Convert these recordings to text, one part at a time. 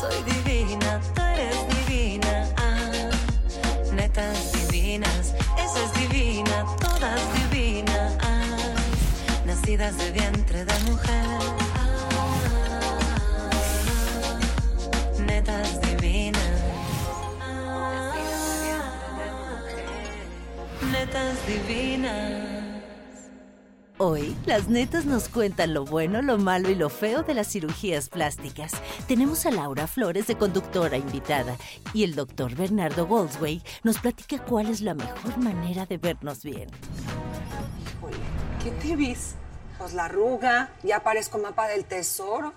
Soy divina, tú eres divina. Ah, netas divinas, esa es divina, todas divinas. Ah, nacidas de vientre de mujer. Ah, netas divinas. Netas divinas. Hoy, las netas nos cuentan lo bueno, lo malo y lo feo de las cirugías plásticas. Tenemos a Laura Flores de conductora invitada y el doctor Bernardo Goldsway nos platica cuál es la mejor manera de vernos bien. ¿qué te vis? Pues la arruga, ya parezco mapa del tesoro.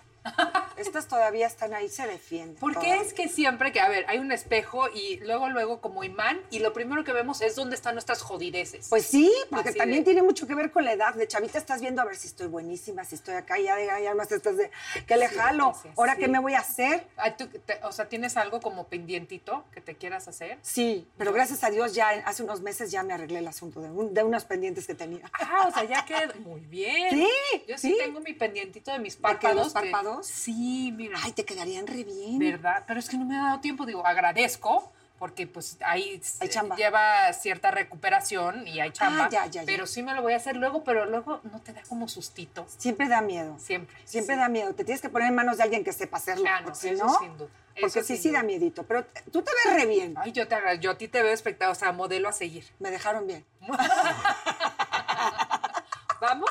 Estas todavía están ahí, se defienden. ¿Por qué es que siempre que, a ver, hay un espejo y luego, luego como imán y lo primero que vemos es dónde están nuestras jodideces? Pues sí, porque Así también de- tiene mucho que ver con la edad. De chavita estás viendo a ver si estoy buenísima, si estoy acá, ya de ya más estás de que le Sí, jalo. sí, Ahora qué me voy a hacer? Ay, tú te- o sea, ¿tienes algo como pendientito que te quieras hacer? Sí, pero gracias a Dios ya hace unos meses ya me arreglé el asunto de, un- de unos pendientes que tenía. Ah, o sea, ya quedó muy bien. Sí, Yo sí, tengo mi pendientito de mis ¿De qué, párpados. los que- Sí, mira. Ay, te quedarían re bien. ¿Verdad? Pero es que no me ha dado tiempo, digo, agradezco. Porque pues ahí Hay lleva cierta recuperación y hay chamba. Ah, ya, ya, ya. Pero sí me lo voy a hacer luego, pero luego no te da como sustito. Siempre da miedo. Siempre. Siempre sí. da miedo. Te tienes que poner en manos de alguien que sepa hacerlo. Ah, no, porque eso no, sin duda. Porque Eso sí, sí da miedito. Pero tú te ves re bien. Ay, yo te agradezco. Yo a ti te veo espectacular, o sea, modelo a seguir. Me dejaron bien. ¿Vamos?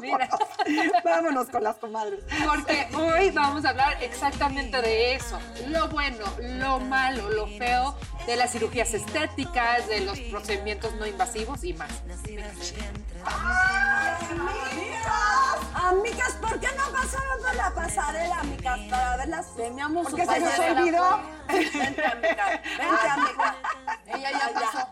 Mira. Vámonos con las comadres. Porque hoy vamos a hablar exactamente de eso. Lo bueno, lo malo, lo feo de las cirugías estéticas, de los procedimientos no invasivos y más. Amigas, ¿por qué no pasaron por la pasarela, amigas? Para verlas. Teníamos ¿Por qué se nos olvidó? Vente, amiga. Vente, amiga. Ella ya pasó.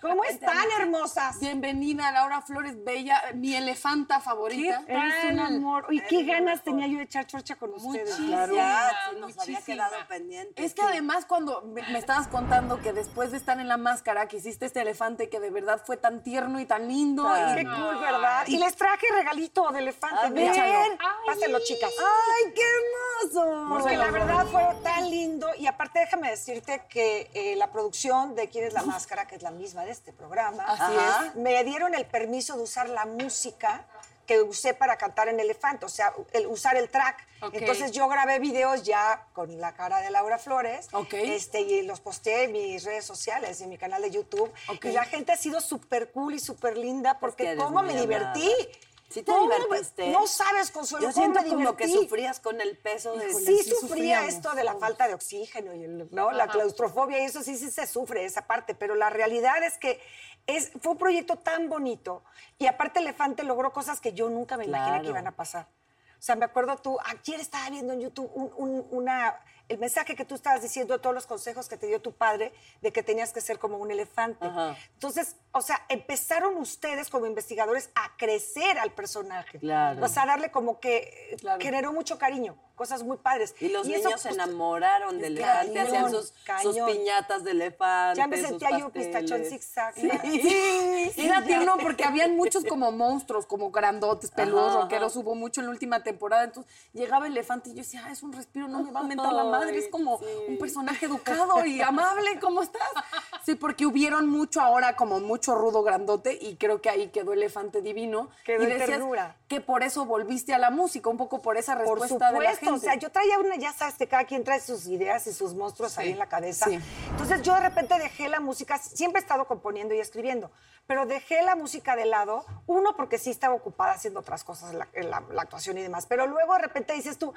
¿Cómo están, hermosas? Bienvenida, Laura Flores Bella, mi elefanta favorita. Eres un amor. Uy, qué ganas tenía yo de echar chorcha con ustedes. Ya, se nos había quedado pendiente. Es que además cuando me, me estabas contando que después de estar en la máscara que hiciste este elefante que de verdad fue tan tierno y tan lindo. Claro. Qué cool, ¿verdad? Y les traje regalito de elefante. A ver. Ven, pásenlo, chicas. ¡Ay, qué hermoso! Porque la verdad fue tan lindo. Y aparte, déjame decirte que eh, la producción de Quién es la Máscara, que es la misma de este programa, Así me dieron el permiso de usar la música que usé para cantar en Elefante, o sea, el, usar el track. Ok. Entonces yo grabé videos ya con la cara de Laura Flores Ok. este, y los posté en mis redes sociales y en mi canal de YouTube. Ok. Y la gente ha sido súper cool y súper linda porque cómo me divertí. ¿Sí te ¿Cómo me- divertiste? No sabes, Consuelo, Yo siento me como que sufrías con el peso de... Sí, sí sufría esto de la falta de oxígeno y el- ¿no? la claustrofobia y eso sí, sí se sufre esa parte, pero la realidad es que es, fue un proyecto tan bonito y aparte Elefante logró cosas que yo nunca me imaginé Claro. que iban a pasar. O sea, me acuerdo tú, ayer estaba viendo en YouTube un- un- una, el mensaje que tú estabas diciendo, todos los consejos que te dio tu padre de que tenías que ser como un elefante. Ajá. Entonces, o sea, empezaron ustedes como investigadores a crecer al personaje. Claro. O sea, darle como que Claro. generó mucho cariño, cosas muy padres. Y los niños se enamoraron del es elefante, cañón, hacían sus, sus piñatas de elefante. Ya me sentía yo pistachón zigzag. Sí, era tierno porque habían muchos como monstruos, como grandotes, peludos, Ajá, rockeros, hubo mucho en la última temporada, entonces llegaba el elefante y yo decía, ah, es un respiro, no me va a mentar la madre, es como Sí. un personaje educado y amable, ¿cómo estás? Sí, porque hubieron mucho ahora, como mucho rudo grandote, y creo que ahí quedó Elefante Divino. Quedó y decías que por eso volviste a la música, un poco por esa Por respuesta de la gente. O sea, yo traía una, ya sabes que cada quien trae sus ideas y sus monstruos ahí en la cabeza. Sí. Entonces yo de repente dejé la música, siempre he estado componiendo y escribiendo, pero dejé la música de lado, uno porque sí estaba ocupada haciendo otras cosas, la actuación y demás, pero luego de repente dices tú,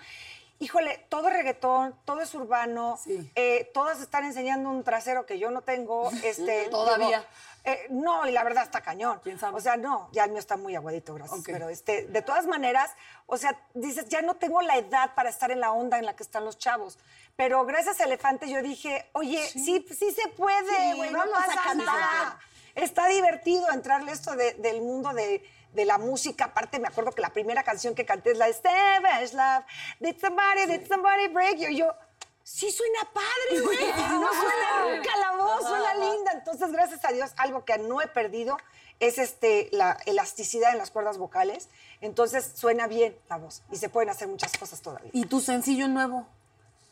híjole, todo es reggaetón, todo es urbano, Sí. eh, todas están enseñando un trasero que yo no tengo, este, Todavía. digo, eh, no, y la verdad está cañón. ¿Quién sabe? O sea, no, ya el mío está muy aguadito, gracias. Pero este, de todas maneras, o sea, dices, ya no tengo la edad para estar en la onda en la que están los chavos. Pero gracias a Elefante yo dije, oye, sí, sí, se puede, Sí, güey, no vamos a pasa nada. Está divertido entrarle esto de- del mundo de, de la música. Aparte, me acuerdo que la primera canción que canté es la de Savage Love. Did somebody, did somebody break you? Y yo, sí suena padre, güey. No suena nunca la voz, suena linda. Entonces, gracias a Dios, algo que no he perdido es este, la elasticidad en las cuerdas vocales. Entonces, suena bien la voz y se pueden hacer muchas cosas todavía. ¿Y tu sencillo nuevo?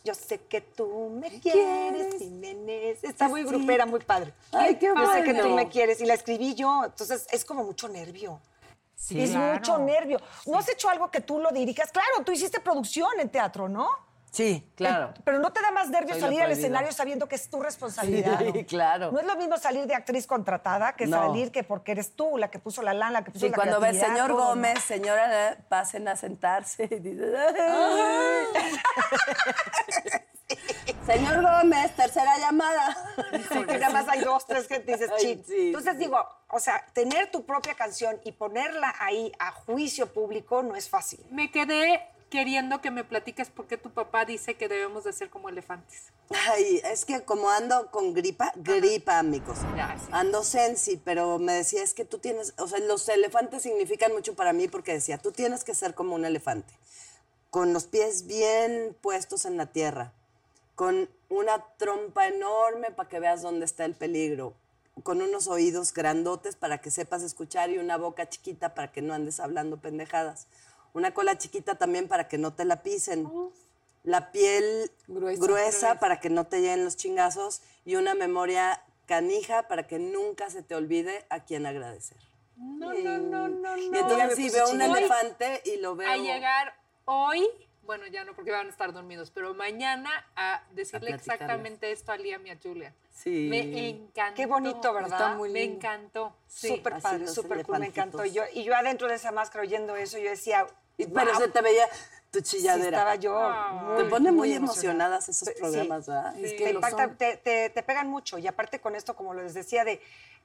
Yo sé que tú me quieres, Jiménez. Está muy grupera, muy padre. Ay, qué Yo sé que tú me quieres y la escribí yo. Entonces es como mucho nervio. Es mucho nervio. ¿No has hecho algo que tú lo dirijas? Claro, tú hiciste producción en teatro, ¿no? Sí, claro. Pero ¿no te da más nervio Soy salir al escenario sabiendo que es tu responsabilidad? Sí, ¿no? claro. No es lo mismo salir de actriz contratada que No. salir que porque eres tú la que puso la lana, la que puso Sí, la cuando ves señor todo, ¿no? Gómez, señora, eh, pasen a sentarse. Y dices. Señor Gómez, tercera llamada. Porque nada más hay dos, tres que dices, Ay, chin. sí, Entonces sí. digo, o sea, tener tu propia canción y ponerla ahí a juicio público no es fácil. Me quedé queriendo que me platiques por qué tu papá dice que debemos de ser como elefantes. Ay, es que como ando con gripa, gripa, amigos. Ya, sí. Ando sensi, pero me decía, es que tú tienes, o sea, los elefantes significan mucho para mí porque decía, tú tienes que ser como un elefante, con los pies bien puestos en la tierra, con una trompa enorme para que veas dónde está el peligro, con unos oídos grandotes para que sepas escuchar y una boca chiquita para que no andes hablando pendejadas, una cola chiquita también para que no te la pisen, la piel Gruesa. gruesa, para que no te lleguen los chingazos y una memoria canija para que nunca se te olvide a quien agradecer. No, no, no, no, Y no. entonces sí veo un elefante y lo veo. a llegar hoy, bueno, ya no porque van a estar dormidos, pero mañana a decirle A exactamente esto a Liam y a Julia. Sí. Me encantó. Qué bonito, ¿verdad? Está muy Me lindo. encantó. Sí. Súper padre, súper cool, me encantó. Yo, y yo adentro de esa máscara oyendo eso, yo decía, Y- Pero se te veía tu Sí, chilladera. estaba yo Ah. te muy, pone muy, emocionada. emocionadas esos Sí. programas, ¿verdad? Es te, que lo impacta- son. te, te- te pegan mucho. Y aparte con esto, como les decía, de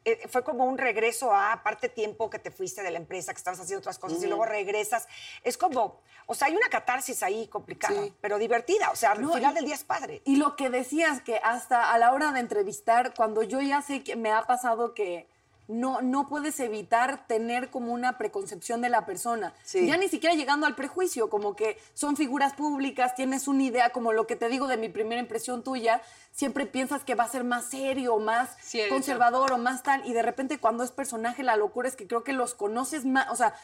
eh, fue como un regreso a, aparte tiempo que te fuiste de la empresa, que estabas haciendo otras cosas y luego regresas. Es como, o sea, hay una catarsis ahí complicada, Sí. pero divertida. O sea, al No, final y- del día es padre. Y lo que decías, que hasta a la hora de entrevistar, cuando yo ya sé que me ha pasado que no, no puedes evitar tener como una preconcepción de la persona. Sí. Ya ni siquiera llegando al prejuicio, como que son figuras públicas, tienes una idea, como lo que te digo de mi primera impresión tuya, siempre piensas que va a ser más serio, más Cierto. conservador o más tal, y de repente cuando es personaje, la locura es que creo que los conoces más, o sea,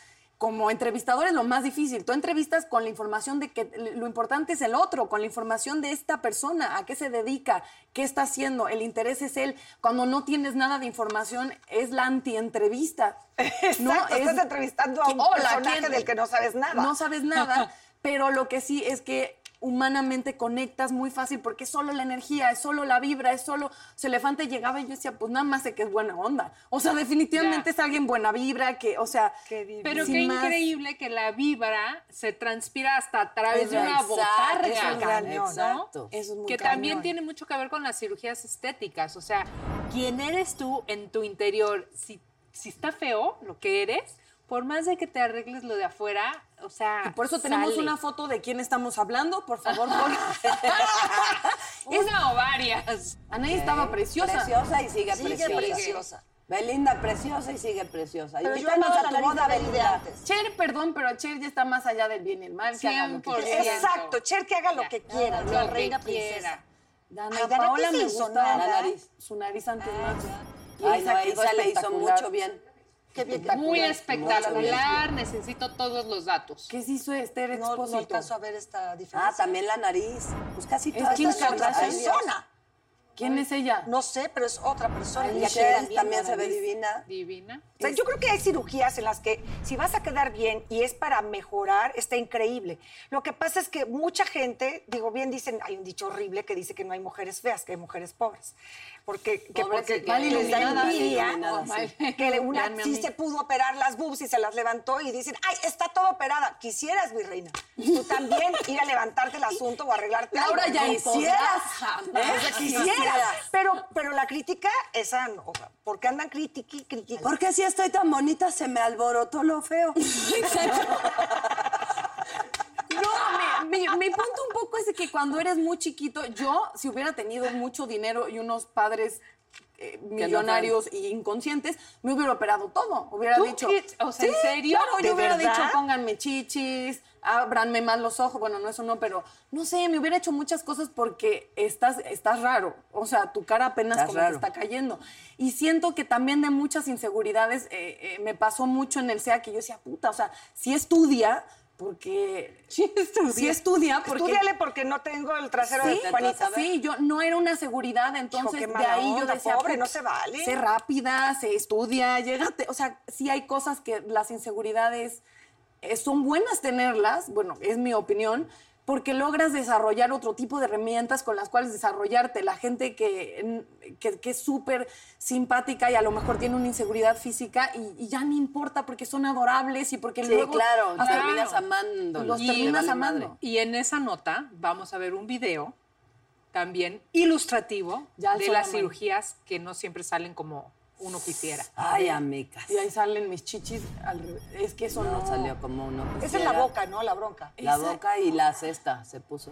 como entrevistador es lo más difícil. Tú entrevistas con la información de que lo importante es el otro, con la información de esta persona, a qué se dedica, qué está haciendo, el interés es él. Cuando no tienes nada de información, es la anti-entrevista. Exacto, estás entrevistando a un Hola, personaje ¿quién? del que no sabes nada. No sabes nada, pero lo que sí es que humanamente conectas muy fácil porque es solo la energía, es solo la vibra, es solo... O sea, Elefante llegaba y yo decía, pues nada más sé que es buena onda. O sea, definitivamente Ya. es alguien buena vibra, que, o sea... Qué. Pero qué más. increíble que la vibra se transpira hasta a través de una Exacto, botarga. eso es cañón, ¿no? Exacto. Eso es muy que cañón. también tiene mucho que ver con las cirugías estéticas. O sea, quién eres tú en tu interior, si, si está feo lo que eres, por más de que te arregles lo de afuera, o sea. Y por eso tenemos una foto de quién estamos hablando, por favor. pon- Una o varias. Anaí estaba preciosa. Preciosa y sigue, Sigue preciosa. preciosa. Belinda preciosa y sigue preciosa. Pero yo amaba a la tu boda, Belinda. antes. Cher, perdón, pero Cher ya está más allá del bien y el mal. que haga lo que 100%. quiera. Exacto, Cher, que haga lo que quiera, Lo la que reina quiera. princesa. Dana Ay, Dana Paola me gusta nada. la nariz. Su nariz antes más. Y Ay, esa no, ella le hizo mucho bien. Qué bien. Muy espectacular, necesito todos los datos. ¿Qué se hizo Esther No, no Expósito? alcanzo a ver esta diferencia. Ah, también la nariz. Pues casi Es todas Kim Kardashian. iguales. persona. ¿Quién es ella? No sé, pero es otra persona. Ay, Y aquí Michelle también, también se ve divina. Divina. O sea, yo creo que hay cirugías en las que si vas a quedar bien y es para mejorar, está increíble. Lo que pasa es que mucha gente, digo, bien dicen, hay un dicho horrible que dice que no hay mujeres feas, que hay mujeres pobres. Porque, que porque y que- les da envidia que una Véanme a sí se pudo operar las boobs y se las levantó y dicen, ay, está todo operada. Quisieras, mi reina, tú también ir a levantarte el asunto o arreglarte algo. ya ¿no? quisieras. ¿Eh? Quisieras. Pero, pero la crítica, esa no. Porque andan critiqui, critiqui. Porque si estoy tan bonita se me alborotó lo feo. Mi, mi- punto un poco es que cuando eres muy chiquito, yo, si hubiera tenido mucho dinero y unos padres eh, millonarios e inconscientes, me hubiera operado todo. Hubiera ¿Tú dicho. qué? O sea, ¿en serio? Claro, ¿De yo hubiera verdad? dicho, pónganme chichis, ábranme más los ojos. Bueno, no, eso no, pero no sé, me hubiera hecho muchas cosas porque estás, estás raro. O sea, tu cara apenas Estás como raro. que está cayendo. Y siento que también de muchas inseguridades eh, eh, me pasó mucho en el SEA que yo decía, puta, o sea, si estudia, porque. Sí estudia. Sí estudia, porque. Estudiale porque no tengo el trasero Sí, de Juanita. sí, yo no era una seguridad, entonces de ahí yo decía, pobre, "Puta, no se vale". Sé rápida, se estudia, llégate, o sea, sí hay cosas que las inseguridades eh, son buenas tenerlas, bueno, es mi opinión, porque logras desarrollar otro tipo de herramientas con las cuales desarrollarte. La gente que, que, que es súper simpática y a lo mejor tiene una inseguridad física y, y ya no importa porque son adorables y porque Sí, luego... claro, hasta- terminas amándolos. Los Y- terminas amando. madre. Y en esa nota vamos a ver un video también ilustrativo Ya de las cirugías que no siempre salen como uno quisiera. Ay, amicas. Y ahí salen mis chichis. al es que eso no, No, salió como uno Esa es quisiera. la boca, ¿no? La bronca. La Esa- boca y la cesta se puso.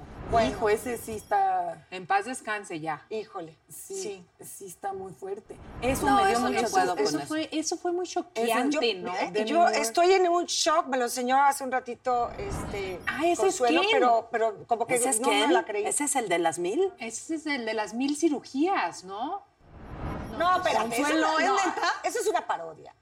Hijo, ese sí está. En paz descanse ya. Híjole. Sí, sí, está muy fuerte. Eso No, me dio eso no puedo con Eso eso. fue, eso fue muy choqueante, ¿no? eh, yo estoy en un shock, me lo enseñó hace un ratito este Ah, ¿ese es Consuelo, quién? pero, pero como que ¿Ese es no me quién? la creí. ¿Ese es el de las mil? Ese es el de las mil cirugías, ¿no? No, espérate, eso, no- ¿es neta? eso es una parodia.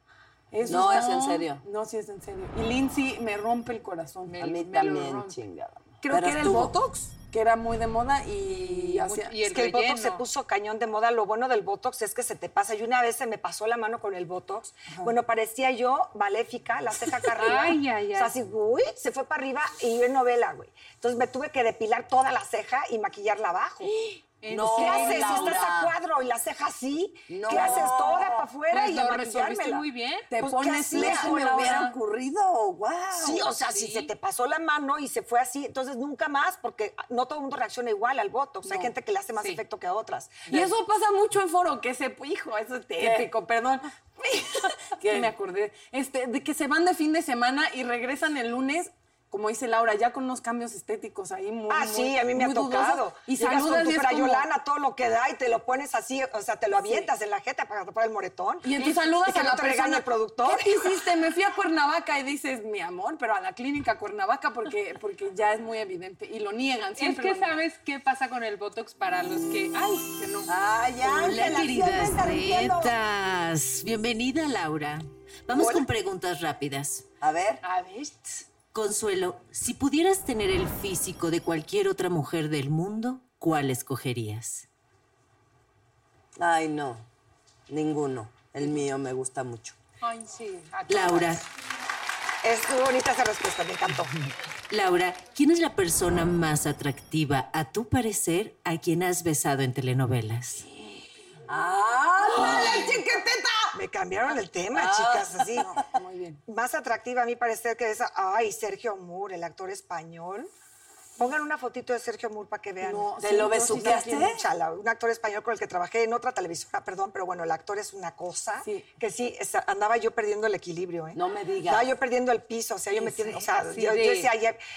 Eso No, está- es en serio. No, sí es en serio. Y Lindsay me rompe el corazón. A mí me también, chingada. Creo Pero que era el. Botox, que era muy de moda y, hacía- y Es que el Botox se puso cañón de moda. Lo bueno del Botox es que se te pasa. Y una vez se me pasó la mano con el Botox. Bueno, parecía yo maléfica, la ceja acá arriba. Ay, ay, O sea, ay. así, uy, se fue para arriba y yo en novela, güey. Entonces me tuve que depilar toda la ceja y maquillarla abajo. ¿En No, ¿Qué haces si Laura. estás a cuadro y la ceja así? No. ¿Qué haces toda para afuera Pues y a lo resolviste maquillármela? muy bien. Te Pues, ¿qué pones lejos, me hubiera ocurrido, wow. Sí, o sea, si se te pasó la mano y se fue así, entonces nunca más, porque no todo el mundo reacciona igual al Botox. Hay No. gente que le hace más Sí. efecto que a otras. Y eso pasa mucho en foro, que se, hijo, eso es típico, perdón. ¿Qué? Me acordé. Este, de que se van de fin de semana y regresan el lunes, como dice Laura, ya con unos cambios estéticos ahí muy Ah, muy- sí, a mí me ha tocado. Y Llegas saludas con tu es como- todo lo que da, y te lo pones así, o sea, te lo avientas en la jeta para tapar el moretón. Y entonces saludas Y que a no la te regañe persona. el productor. ¿Qué te hiciste? Me fui a Cuernavaca y dices, mi amor, pero a la clínica Cuernavaca porque, porque ya es muy evidente. Y lo niegan. Es Siempre que lo niegan. sabes qué pasa con el Botox para los que. Ay, que no. Ay, Hola, Ángela, siempre queridas netas. Bienvenida, Laura. Vamos Hola. con preguntas rápidas. A ver, A ver. Consuelo, si pudieras tener el físico de cualquier otra mujer del mundo, ¿cuál escogerías? ay, no, ninguno. El mío me gusta mucho. Ay, sí. Laura, Es muy bonita esa respuesta, me encantó. Laura, ¿quién es la persona más atractiva, a tu parecer, a quien has besado en telenovelas? ¡Ándale, cambiaron el tema, Ah. chicas, así. Muy bien. Más atractiva a mí parecer que esa. Ay, Sergio Moore, el actor español. Pongan una fotito de Sergio Moore para que vean. No, ¿Te sí, lo sí besuqueaste? es. Chala, un actor español con el que trabajé en otra televisora, perdón, pero bueno, el actor es una cosa Sí. que sí, andaba yo perdiendo el equilibrio, ¿eh? No me digas. Estaba yo perdiendo el piso, o sea, yo me Sí, o sea, yo, yo de- decía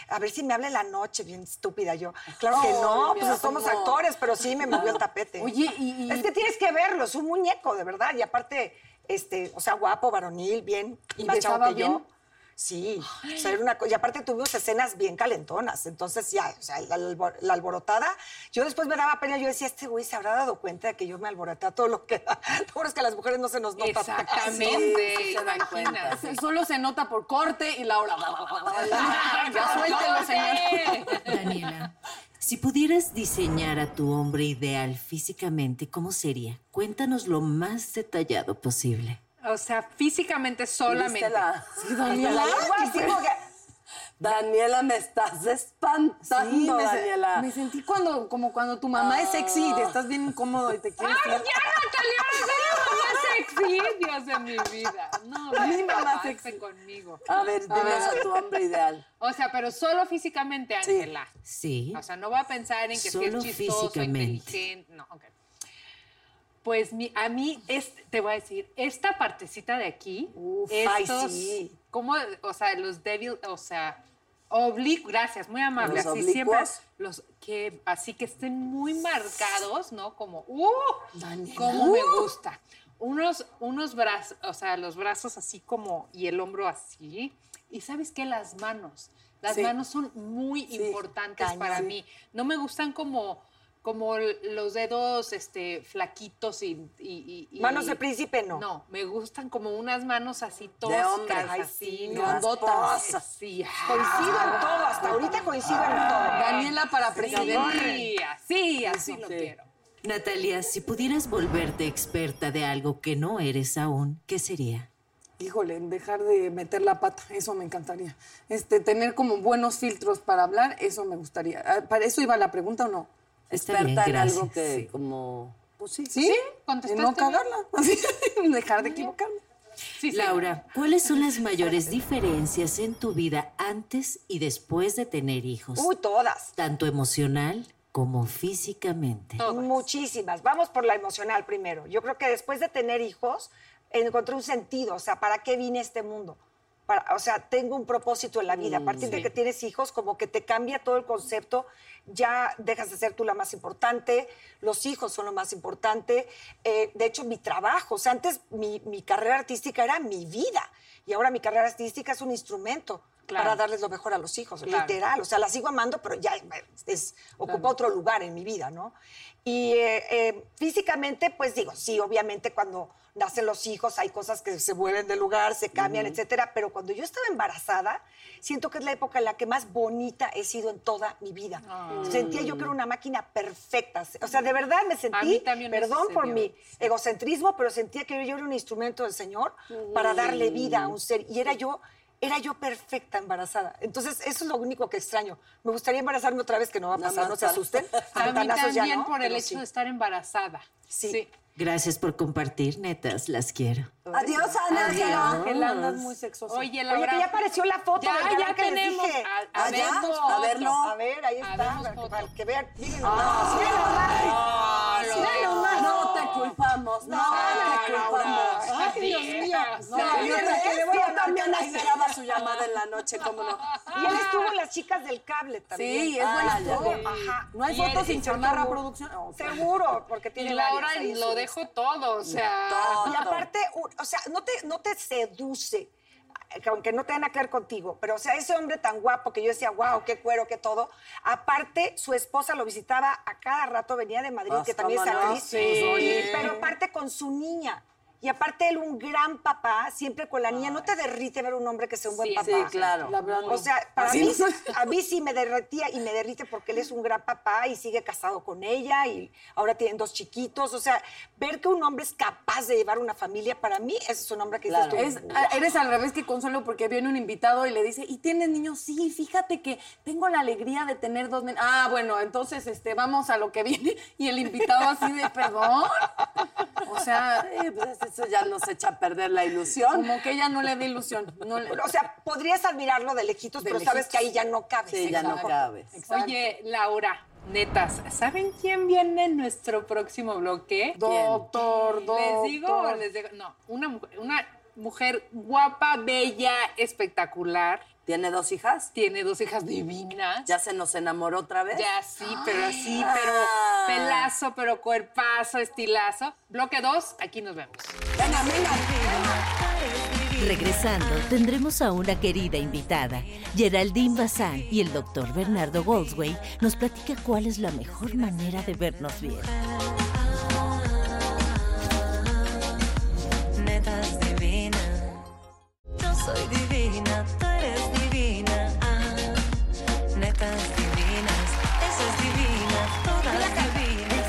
a ver si me habla en la noche, bien estúpida yo. Claro que Ay, no, pues somos actores, pero sí me movió el tapete. Oye, y- y- Es que tienes que verlo, es un muñeco, de verdad, y aparte, este, o sea, guapo, varonil, bien, ¿Y más chavo que yo. Sí, o sea, era una co- y aparte tuvimos escenas bien calentonas, entonces ya, o sea, la, albor- la alborotada, yo después me daba pena, yo decía, este güey se habrá dado cuenta de que yo me alboroté a todo lo que da. Lo bueno es que a las mujeres no se nos nota. Exactamente. Sí, se dan cuenta. imagínate. Solo se nota por corte y Laura. ya suéltelo, señor. Daniela, Si pudieras diseñar a tu hombre ideal físicamente, ¿cómo sería? Cuéntanos lo más detallado posible. O sea, físicamente solamente. ¿Viste la- Sí, Daniela. Daniela, me estás espantando, Sí, me, se- Daniela. me sentí cuando, como cuando tu mamá es sexy y te estás bien incómodo y te quieres ¡Ay, ya, Natalia! ¡Soy Dios de mi vida. No, Mi mamá basta sexy. conmigo. A ver, dinos a tu hombre ideal. O sea, pero solo físicamente, Ángela. Sí. O sea, no va a pensar en que si Solo es chistoso, físicamente. inteligente. No, ok. Pues mi, a mí, es, te voy a decir, esta partecita de aquí, ay, estos, sí. ¿cómo? O sea, los débil, o sea, oblicuos, gracias, muy amable. Los así siempre, oblicuos. los que, así que estén muy marcados, ¿no? Como, ¡uh! Daniela. Como me gusta. Unos, unos brazos, o sea, los brazos así como, y el hombro así. Y ¿sabes qué? Las manos. Las Sí. manos son muy importantes para Sí. mí. No me gustan como, como los dedos este, flaquitos y, y- y- y- Manos de príncipe, no. No, me gustan como unas manos así toscas, así, sí, ¿no? grandotas. Sí, Coincido en todo, hasta ahorita coincido en todo. Daniela para presidente. Sí, así, así lo quiero. Natalia, si pudieras volverte experta de algo que no eres aún, ¿qué sería? Híjole, dejar de meter la pata, eso me encantaría. Este, tener como buenos filtros para hablar, eso me gustaría. Ah, ¿Para eso iba la pregunta o no? Está Experta bien, en algo que Sí. como... Pues sí. ¿Sí? En no cagarla. dejar de equivocarme. Sí, sí. Laura, ¿cuáles son las mayores diferencias en tu vida antes y después de tener hijos? Uy, todas. Tanto emocional como físicamente. Todas. Muchísimas. Vamos por la emocional primero. Yo creo que después de tener hijos, encontré un sentido. O sea, ¿para qué vine a este mundo? Para- o sea, tengo un propósito en la vida. A partir de Sí. que tienes hijos, como que te cambia todo el concepto. Ya dejas de ser tú la más importante. Los hijos son lo más importante. Eh, de hecho, mi trabajo. O sea, antes mi, mi carrera artística era mi vida. Y ahora mi carrera artística es un instrumento Claro. para darles lo mejor a los hijos, Claro. literal. O sea, la sigo amando, pero ya es, ocupa otro lugar en mi vida, ¿no? Y eh, eh, físicamente, pues digo, sí, obviamente cuando nacen los hijos hay cosas que se mueven de lugar, se cambian, etcétera. Pero cuando yo estaba embarazada, siento que es la época en la que más bonita he sido en toda mi vida. Sentía yo que era una máquina perfecta. O sea, de verdad me sentí, me perdón por mi egocentrismo, pero sentía que yo era un instrumento del Señor para darle vida a un ser. Y era yo, era yo perfecta embarazada. Entonces, eso es lo único que extraño. Me gustaría embarazarme otra vez, que no va a pasar, más no se asusten. A mí también no, por el hecho sí. de estar embarazada. Sí. Gracias por compartir, netas, las quiero. Adiós, Ángela. Ángela, andas muy sexosa. Oye, Oye, que ya apareció la foto Ya, del ya que les tenemos. dije. A, a Ah, ver, ya, foto. a verlo. A ver, ahí está, para, foto. para que vean. Ah, miren nomás. Miren nomás. No te culpamos, no, te culpamos. Ay, Dios mío. No, No, yo, que le voy a también esperaba su llamada en la noche, ¿cómo no? Y él estuvo en las chicas del cable también. Sí, es Ah, buena ya actor. vi. Ajá. No hay Y fotos sin y chamarra seguro. producción. Seguro, porque Y tiene Laura varias ahí en lo dejo todo, o sea. Y aparte, o sea, no te, no te seduce, que aunque no tenga que ver contigo, pero o sea, ese hombre tan guapo que yo decía, wow, qué cuero, qué todo. Aparte, su esposa lo visitaba a cada rato, venía de Madrid, que también es actriz. sí. Y- pero aparte con su niña. Y aparte él un gran papá, siempre con la niña. ¿No te derrite ver un hombre que sea un buen Sí, papá? Sí, claro. La verdad, O sea, para Así mí, no. a mí sí me derretía y me derrite porque él es un gran papá y sigue casado con ella y ahora tienen dos chiquitos. O sea, ver que un hombre es capaz de llevar una familia, para mí, ese es un hombre que Claro. dices Es, tú. a- eres al revés que Consuelo porque viene un invitado y le dice, ¿y tienes niños? Sí, fíjate que tengo la alegría de tener dos nenes. Ah, bueno, entonces este, vamos a lo que viene. Y el invitado así de, perdón. O sea, Sí, pues eso ya nos echa a perder la ilusión. como que ella no le da ilusión. No le- O sea, podrías admirarlo de lejitos, De pero sabes que ahí ya no cabes. Sí, ya no Exacto. cabe. Oye, Laura, netas, ¿saben quién viene en nuestro próximo bloque? Doctor, doctor. ¿Les digo o les digo? No, una, una mujer guapa, bella, espectacular. ¿Tiene dos hijas? Tiene dos hijas divinas. ¿Ya se nos enamoró otra vez? Ya sí, pero así, pero Ah. pelazo, pero cuerpazo, estilazo. Bloque 2, aquí nos vemos. Venga, venga. Regresando, tendremos a una querida invitada. Geraldine Bazán y el doctor Bernardo Goldsway nos platica cuál es la mejor manera de vernos bien. Soy divina, tú eres divina. Ah, netas divinas, eso es divina. todas divinas.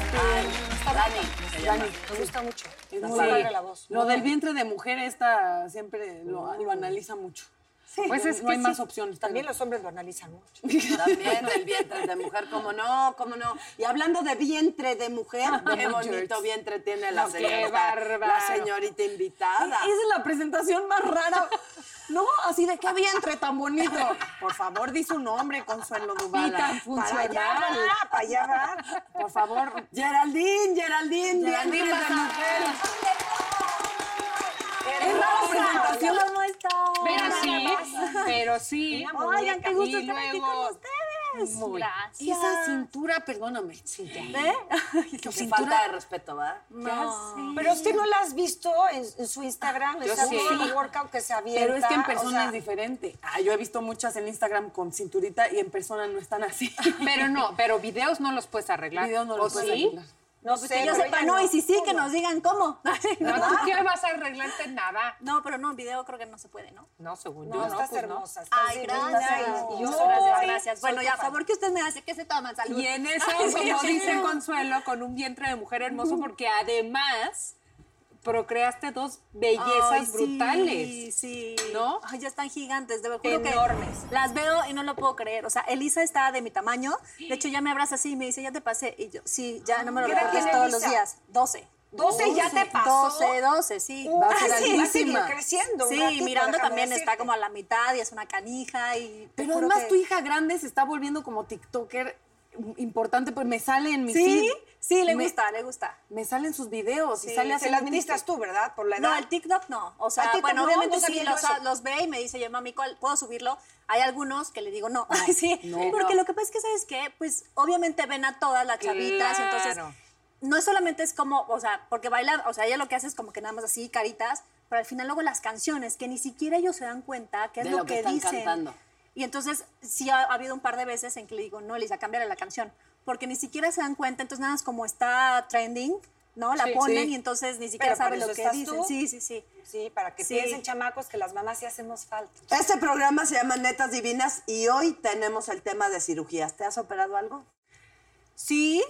Dani, Me gusta mucho. Es Muy muy- padre la voz. Lo del vientre de mujer esta siempre lo, lo analiza mucho. Pues es no que hay más sí. opciones. También los hombres lo analizan mucho. También el vientre de mujer, cómo no, cómo no. Y hablando de vientre de mujer, qué bonito vientre tiene la No, qué señorita, bárbaro. la señorita invitada. Esa es la presentación más rara. No, así de qué vientre tan bonito. Por favor, di su nombre, Consuelo Duval. Y tan Para allá va, para allá va. Por favor. Geraldine, Geraldine, Geraldine vientre de mujer. Pero sí, pero sí. Oigan, qué gusto Y estar aquí con luego- ustedes. Muy. Gracias. Esa cintura, perdóname. ¿Ve? Qué falta de respeto, ¿va? No. Pero usted no la has visto en, en su Instagram, Yo está sí. el workout que se avienta. Pero es que en o persona sea, es diferente. Ah, yo he visto muchas en Instagram con cinturita y en persona no están así. Pero no, pero videos no los puedes arreglar. Videos no ¿O los puedes sí? arreglar. No Pues sé, que yo sepa, no, y si sí, que nos digan cómo. No, ¿tú qué vas a arreglarte nada? No, pero no, en video creo que no se puede, ¿no? No, según No, yo, no, estás pues no. hermosa. Estás Ay, divina, gracias. y yo No, soy gracias, gracias. Soy Bueno, ya, a favor que usted me hace que se toman salud. Y en eso, como dice Consuelo, con un vientre de mujer hermoso, porque además procreaste dos bellezas Ay, sí, brutales. Sí, ¿No? Ay, ya están gigantes, de verdad. Enormes. Las veo y no lo puedo creer. O sea, Elisa está de mi tamaño. De hecho, ya me abraza así y me dice, ya te pasé. Y yo, sí, ya no me lo ¿Qué edad recuerdes tiene todos los Elisa? días. 12. 12 ya te pasó. 12, 12, sí. Uh, Va a ser sí, va a seguir altísima. creciendo. Sí, ratito, mirando déjame también decirte. está como a la mitad y es una canija y... Pero además que- tu hija grande se está volviendo como TikToker importante, pues me sale en mi Sí, feed. Sí, le Me- gusta, le gusta. Me salen sus videos y sale Se así. la administras tú, ¿verdad? Por la edad. No, el TikTok no. O sea, ¿A TikTok bueno, no? obviamente No sí, los, ve y me dice, yo, mami, ¿cuál, ¿puedo subirlo? Hay algunos que le digo, no. Ay, sí, no. porque lo que pasa es que, ¿sabes qué? Pues obviamente ven a todas las chavitas, y entonces Claro. no es solamente es como, o sea, porque baila, o sea, ella lo que hace es como que nada más así, caritas, pero al final luego las canciones, que ni siquiera ellos se dan cuenta qué es De lo, lo que que, están dicen. cantando. Y entonces sí ha, ha habido un par de veces en que le digo, no, Elisa, cámbiale la canción, porque ni siquiera se dan cuenta, entonces nada más como está trending, ¿no? La Sí, ponen sí. y entonces ni siquiera saben lo que dicen. tú. Sí, sí, sí. Sí, para que Sí. piensen, chamacos, que las mamás sí hacemos falta. Este programa se llama Netas Divinas y hoy tenemos el tema de cirugías. ¿Te has operado algo? Sí,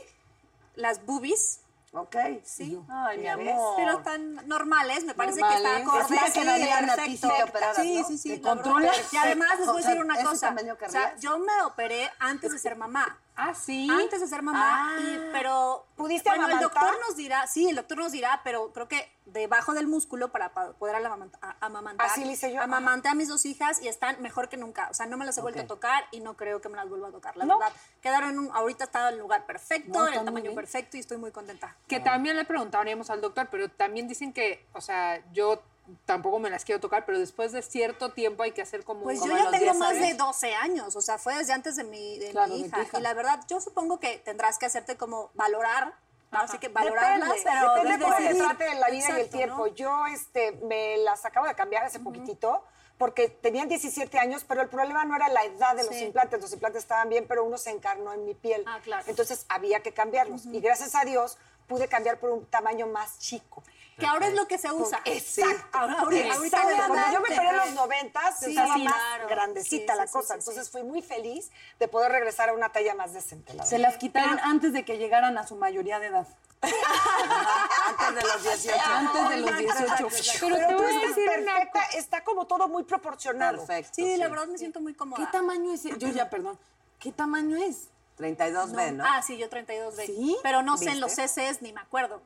las boobies, Ok. sí. Ay, mi amor. Pero están normales, me parece Normales. que está acorde. Te sí, quedarían a ti perfecto. si te operaras, Sí, ¿no? sí, sí. ¿Te controlas? Y además les voy a decir una ¿ese cosa. O sea, yo me operé antes de ser mamá. Ah, sí. Antes de ser mamá, Ah. y- pero ¿Pudiste bueno, el amamantar? doctor nos dirá, sí, el doctor nos dirá, pero creo que debajo del músculo para, pa- poder amamantar. Así le hice yo. Amamanté a mis dos hijas y están mejor que nunca. O sea, no me las he vuelto a tocar y no creo que me las vuelva a tocar, la ¿No? verdad. Quedaron un, ahorita está en el lugar perfecto, No, en el tamaño perfecto y estoy muy contenta. Que también le preguntaríamos al doctor, pero también dicen que, o sea, yo tampoco me las quiero tocar, pero después de cierto tiempo hay que hacer como... Pues como yo ya los tengo 10 más de 12 años, o sea, fue desde antes de mi, de Claro, mi de tu hija. hija. Y la verdad, yo supongo que tendrás que hacerte como valorar, así que valorarlas, Depende, pero depende desde cómo se trate de la vida y el Exacto, tiempo. ¿no? Yo este, me las acabo de cambiar hace poquitito porque tenían 17 años, pero el problema no era la edad de los Sí. implantes. Los implantes estaban bien, pero uno se encarnó en mi piel. Ah, claro. Entonces había que cambiarlos. Y gracias a Dios pude cambiar por un tamaño más chico. Que ahora es lo que se usa. Exacto. Ahora, ahorita. Cuando yo me operé en los pues, 90, Sí, estaba sí, más claro. grandecita Sí, la sí, cosa. sí, sí, Entonces sí. fui muy feliz de poder regresar a una talla más decente. La Se las quitaron antes de que llegaran a su mayoría de edad. Antes de los 18. Antes de los 18. Pero, Pero tú estás una perfecta, está como todo muy proporcionado. Perfecto. Sí, la verdad me siento muy cómoda. ¿Qué tamaño es? Yo ya, perdón. ¿Qué tamaño es? 32B, ¿no? Ah, sí, yo 32B. ¿Sí? Pero no sé en los CCs ni me acuerdo.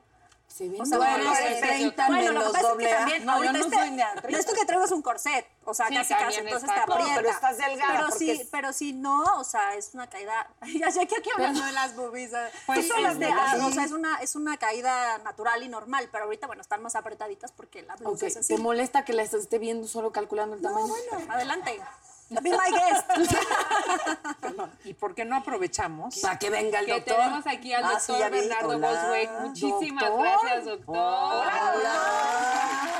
Ven O sea, bueno, eres no sé. 30 bueno, lo que menos pasa es doble que A. también, No, yo no este, soy ni a 30. esto que traigo es un corset, o sea, Sí, casi casi, entonces está- te No, aprieta. pero estás delgada, Pero porque sí, pero sí no, o sea, es una caída. Ya sé que aquí hablando de las boobies. Pues Sí, son las de o sea, es una, es una caída natural y normal, pero ahorita, bueno, están más apretaditas porque la blusa Ok, es así. ¿Te molesta que las esté viendo solo calculando el No, tamaño? bueno, adelante. Be my guest. ¿Y por qué no aprovechamos? Para que venga el que doctor. tenemos aquí al Ah, sí, doctor vi. Bernardo. Bosweg. Muchísimas Doctor. gracias, doctor.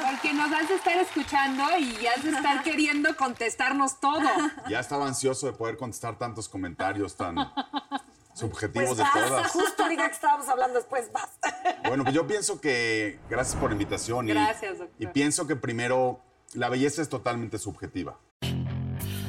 Porque nos has de estar escuchando y has de estar queriendo contestarnos todo. Ya estaba ansioso de poder contestar tantos comentarios tan subjetivos Pues de vas, todas. justo ahorita que estábamos hablando después, vas. Bueno, pues yo pienso que gracias por la invitación y, Gracias, doctor. y pienso que primero la belleza es totalmente subjetiva.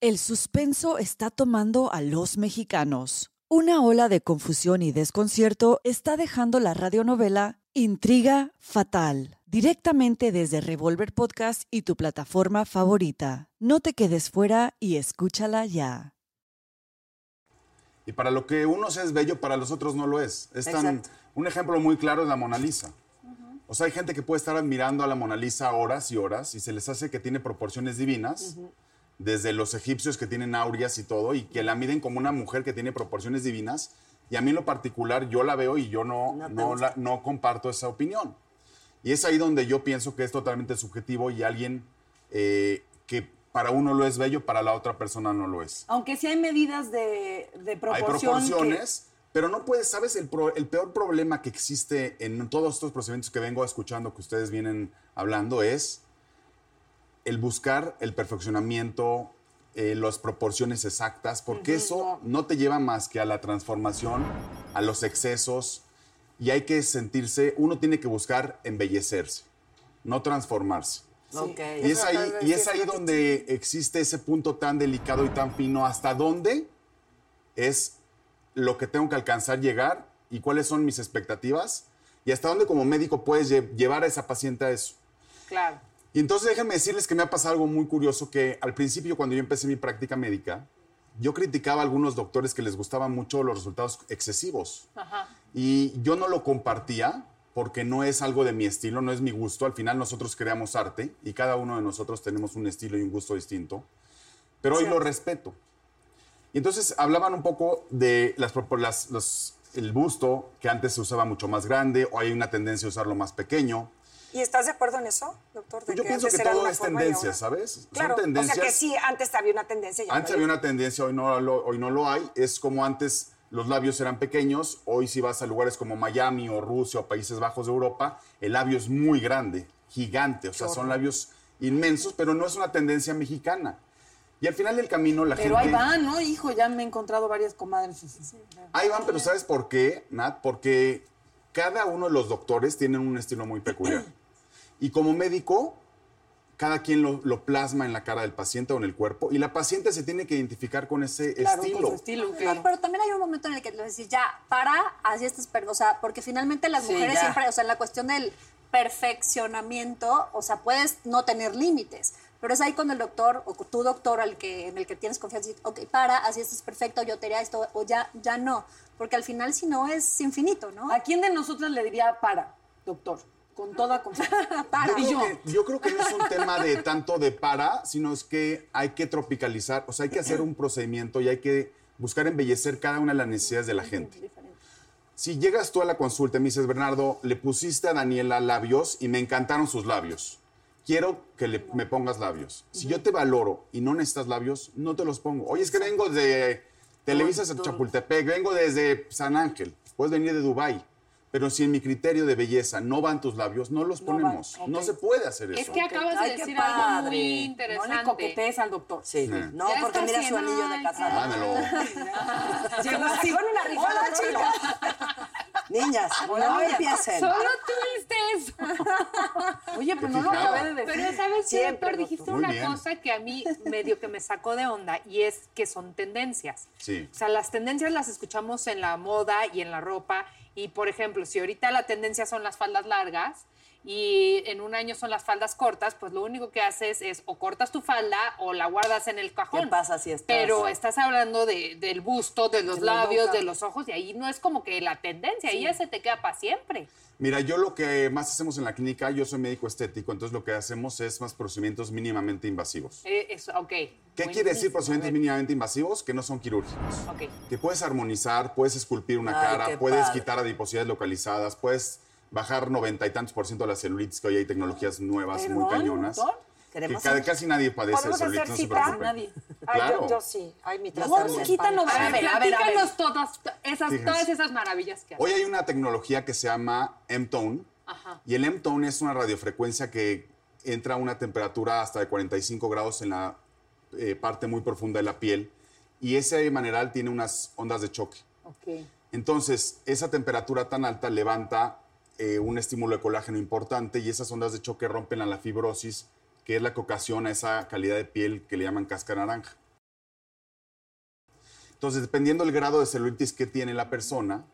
El suspenso está tomando a los mexicanos. Una ola de confusión y desconcierto está dejando la radionovela Intriga Fatal, directamente desde Revolver Podcast y tu plataforma favorita. No te quedes fuera y escúchala ya. Y para lo que unos es bello, para los otros no lo es. es tan- un ejemplo muy claro es la Mona Lisa. O sea, hay gente que puede estar admirando a la Mona Lisa horas y horas y se les hace que tiene proporciones divinas, desde los egipcios que tienen aureas y todo, y que la miden como una mujer que tiene proporciones divinas. Y a mí en lo particular yo la veo y yo no, No no, la- no comparto esa opinión. Y es ahí donde yo pienso que es totalmente subjetivo y alguien eh, que para uno lo es bello, para la otra persona no lo es. Aunque sí hay medidas de, de Hay proporción. que- proporciones, pero no puedes, ¿sabes? El, pro- el peor problema que existe en todos estos procedimientos que vengo escuchando que ustedes vienen hablando es el buscar el perfeccionamiento, eh, las proporciones exactas, porque eso no te lleva más que a la transformación, a los excesos, y hay que sentirse, uno tiene que buscar embellecerse, no transformarse. Y es ahí, y es ahí donde existe ese punto tan delicado y tan fino, hasta dónde es lo que tengo que alcanzar, llegar y cuáles son mis expectativas y hasta dónde como médico puedes lle- llevar a esa paciente a eso. Claro. Y entonces déjenme decirles que me ha pasado algo muy curioso que al principio cuando yo empecé mi práctica médica, yo criticaba a algunos doctores que les gustaban mucho los resultados excesivos. Ajá. Y yo no lo compartía porque no es algo de mi estilo, no es mi gusto. Al final nosotros creamos arte y cada uno de nosotros tenemos un estilo y un gusto distinto. Pero hoy lo respeto. Y entonces hablaban un poco de las, las- los- el busto, que antes se usaba mucho más grande, o hay una tendencia a usarlo más pequeño. ¿Y estás de acuerdo en eso, doctor? De Yo pienso que todo es tendencia, ¿sabes? Claro, Son tendencias. o sea que sí, antes había una tendencia. ya Antes no había una tendencia, hoy no, lo, hoy no lo hay. Es como antes los labios eran pequeños, hoy si vas a lugares como Miami o Rusia o Países Bajos de Europa, el labio es muy grande, gigante, o sea, son labios inmensos, pero no es una tendencia mexicana. Y al final del camino la Pero gente... ahí van, ¿no? Hijo, ya me he encontrado varias comadres. Ahí van, pero ¿sabes por qué, Nat? Porque cada uno de los doctores tienen un estilo muy peculiar. Y como médico, cada quien lo, lo plasma en la cara del paciente o en el cuerpo, y la paciente se tiene que identificar con ese Claro, con estilo. su estilo, pero también hay un momento en el que le decir, ya, para, así estás, o sea, porque finalmente las Sí, mujeres ya. siempre, o sea, en la cuestión del perfeccionamiento, o sea, puedes no tener límites, pero es ahí cuando el doctor o tu doctor al que, en el que tienes confianza, dice, ok, para, así estás perfecto, yo te haría esto, o ya, ya no, porque al final si no es infinito, ¿no? ¿A quién de nosotras le diría para, doctor? Con toda confianza. Yo Y creo, yo. que, yo creo que no es un tema de tanto de para, sino es que hay que tropicalizar, o sea, hay que hacer un procedimiento y hay que buscar embellecer cada una de las necesidades de la gente. Si llegas tú a la consulta y me dices, Bernardo, le pusiste a Daniela labios y me encantaron sus labios. Quiero que le- me pongas labios. Si yo te valoro y no necesitas labios, no te los pongo. Oye, es que vengo de Televisa Chapultepec, vengo desde San Ángel, puedes venir de Dubái. Pero si en mi criterio de belleza no van tus labios, no los No ponemos. No se puede hacer eso. Es que acabas de decir algo muy No interesante. le coquetees al doctor. Sí, no, Ya porque mira su anillo de casado. Dámelo. Llegó así con una. Hola, chicas. Niñas, no empiecen. Solo tú viste eso. Oye, pero no lo acabé de decir. Pero sabes qué, Siempre, doctor, dijiste una bien. cosa que a mí medio que me sacó de onda y es que son tendencias. Sí. O sea, las tendencias las escuchamos en la moda y en la ropa. Y, por ejemplo, si ahorita la tendencia son las faldas largas y en un año son las faldas cortas, pues lo único que haces es o cortas tu falda o la guardas en el cajón. ¿Qué pasa si estás- Pero estás hablando de- del busto, de los De labios, de los ojos y ahí no es como que la tendencia, ahí ya se te queda para siempre. Mira, yo lo que más hacemos en la clínica, yo soy médico estético, entonces lo que hacemos es más procedimientos mínimamente invasivos. Eh, eso, ok. ¿Qué quiere decir procedimientos mínimamente invasivos? Que no son quirúrgicos. Ok. Que puedes armonizar, puedes esculpir una Ay, cara, puedes padre. quitar adiposidades localizadas, puedes bajar noventa y tantos por ciento de la celulitis, que hoy hay tecnologías nuevas muy cañonas. cada- saber. casi nadie padece de ¿Podemos celulitis, hacer no se preocupen. Nadie. Ay, Claro. yo, yo sí. Ay, mi trasero. quítanos. A A ver, ver, a ver, a ver. platícanos todas esas, Fíjense. todas esas maravillas que hacen. Hoy hay una tecnología que se llama M-Tone. Y el M-Tone es una radiofrecuencia que entra a una temperatura hasta de 45 grados en la eh, parte muy profunda de la piel. Y ese maneral tiene unas ondas de choque. Ok. Entonces, esa temperatura tan alta levanta eh, un estímulo de colágeno importante y esas ondas de choque rompen a la fibrosis, que es la que ocasiona esa calidad de piel que le llaman cáscara naranja. Entonces, dependiendo del grado de celulitis que tiene la persona,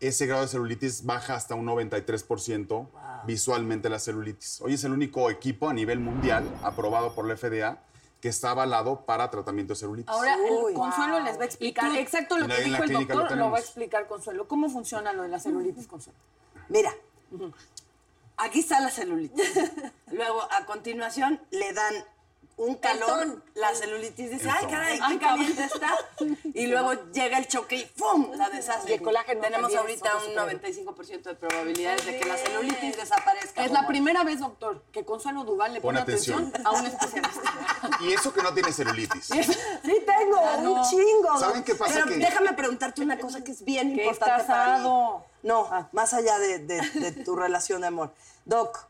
ese grado de celulitis baja hasta un 93% visualmente la celulitis. Hoy es el único equipo a nivel mundial aprobado por la FDA que está avalado para tratamiento de celulitis. Ahora, el Uy, Consuelo wow. les va a explicar exacto lo que dijo el lo doctor, lo, va a explicar Consuelo. ¿Cómo funciona lo de la celulitis, Consuelo? Mira, aquí está la celulitis. Luego, a continuación, le dan un calor. Entón. La celulitis dice, ay, caray, Ay, qué caliente está. Y luego llega el choque y ¡pum! La deshace. Y el colágeno Tenemos ahorita un 95% de probabilidades de que la celulitis desaparezca. Es la primera vez, doctor, que Consuelo Duval le Pon pone atención. atención a un especialista. Y eso que no tiene celulitis. Sí tengo, un chingo. ¿Saben qué pasa? Pero que déjame preguntarte una cosa que es bien importante estás para mí. No, más allá de, de- de tu relación de amor. Doc,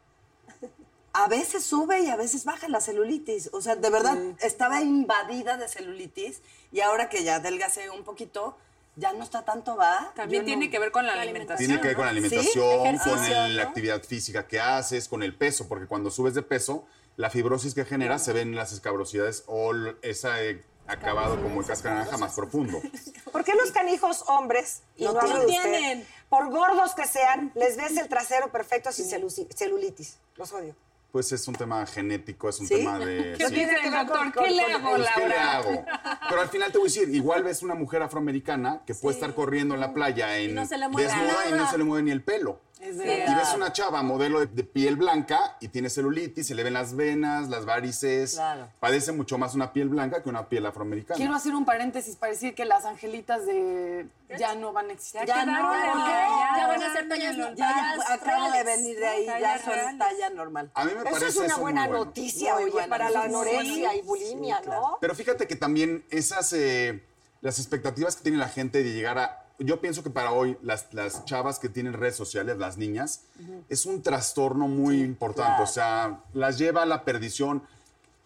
a veces sube y a veces baja la celulitis. O sea, de verdad, estaba invadida de celulitis y ahora que ya adelgacé un poquito, ya no está tanto, ¿va? También Yo tiene no- que ver con la alimentación. Tiene que ver con la alimentación, con el- la actividad física que haces, con el peso, porque cuando subes de peso, la fibrosis que genera se ven las escabrosidades o l- ese acabado como el cáscara naranja más profundo. ¿Por qué los canijos hombres, y no, No tienen. por gordos que sean, les ves el trasero perfecto sin celu- celulitis? Los odio. Pues es un tema genético, es un ¿Sí? tema de... ¿Qué sí. dice el doctor? ¿Qué le hago, Pues, ¿qué le hago? Pero al final te voy a decir, igual ves una mujer afroamericana que puede estar corriendo en la playa en no se le mueve desnuda y no se le mueve ni el pelo. Es Y ves una chava modelo de, de piel blanca y tiene celulitis, se le ven las venas, las varices. Claro. Padece mucho más una piel blanca que una piel afroamericana. Quiero hacer un paréntesis para decir que las angelitas de ya no van a existir. Ya no, ¿Por qué? ya, Ya van a ser tallas Ya, tallas acabo de venir de ahí, ya son reales. talla normal. A mí me Eso parece es una eso buena bueno. noticia, Muy oye, buena para la anorexia y Sí, bulimia, claro. ¿no? Pero fíjate que también esas, eh, las expectativas que tiene la gente de llegar a... Yo pienso que para hoy las, las chavas que tienen redes sociales, las niñas, es un trastorno muy importante. claro. O sea, las lleva a la perdición.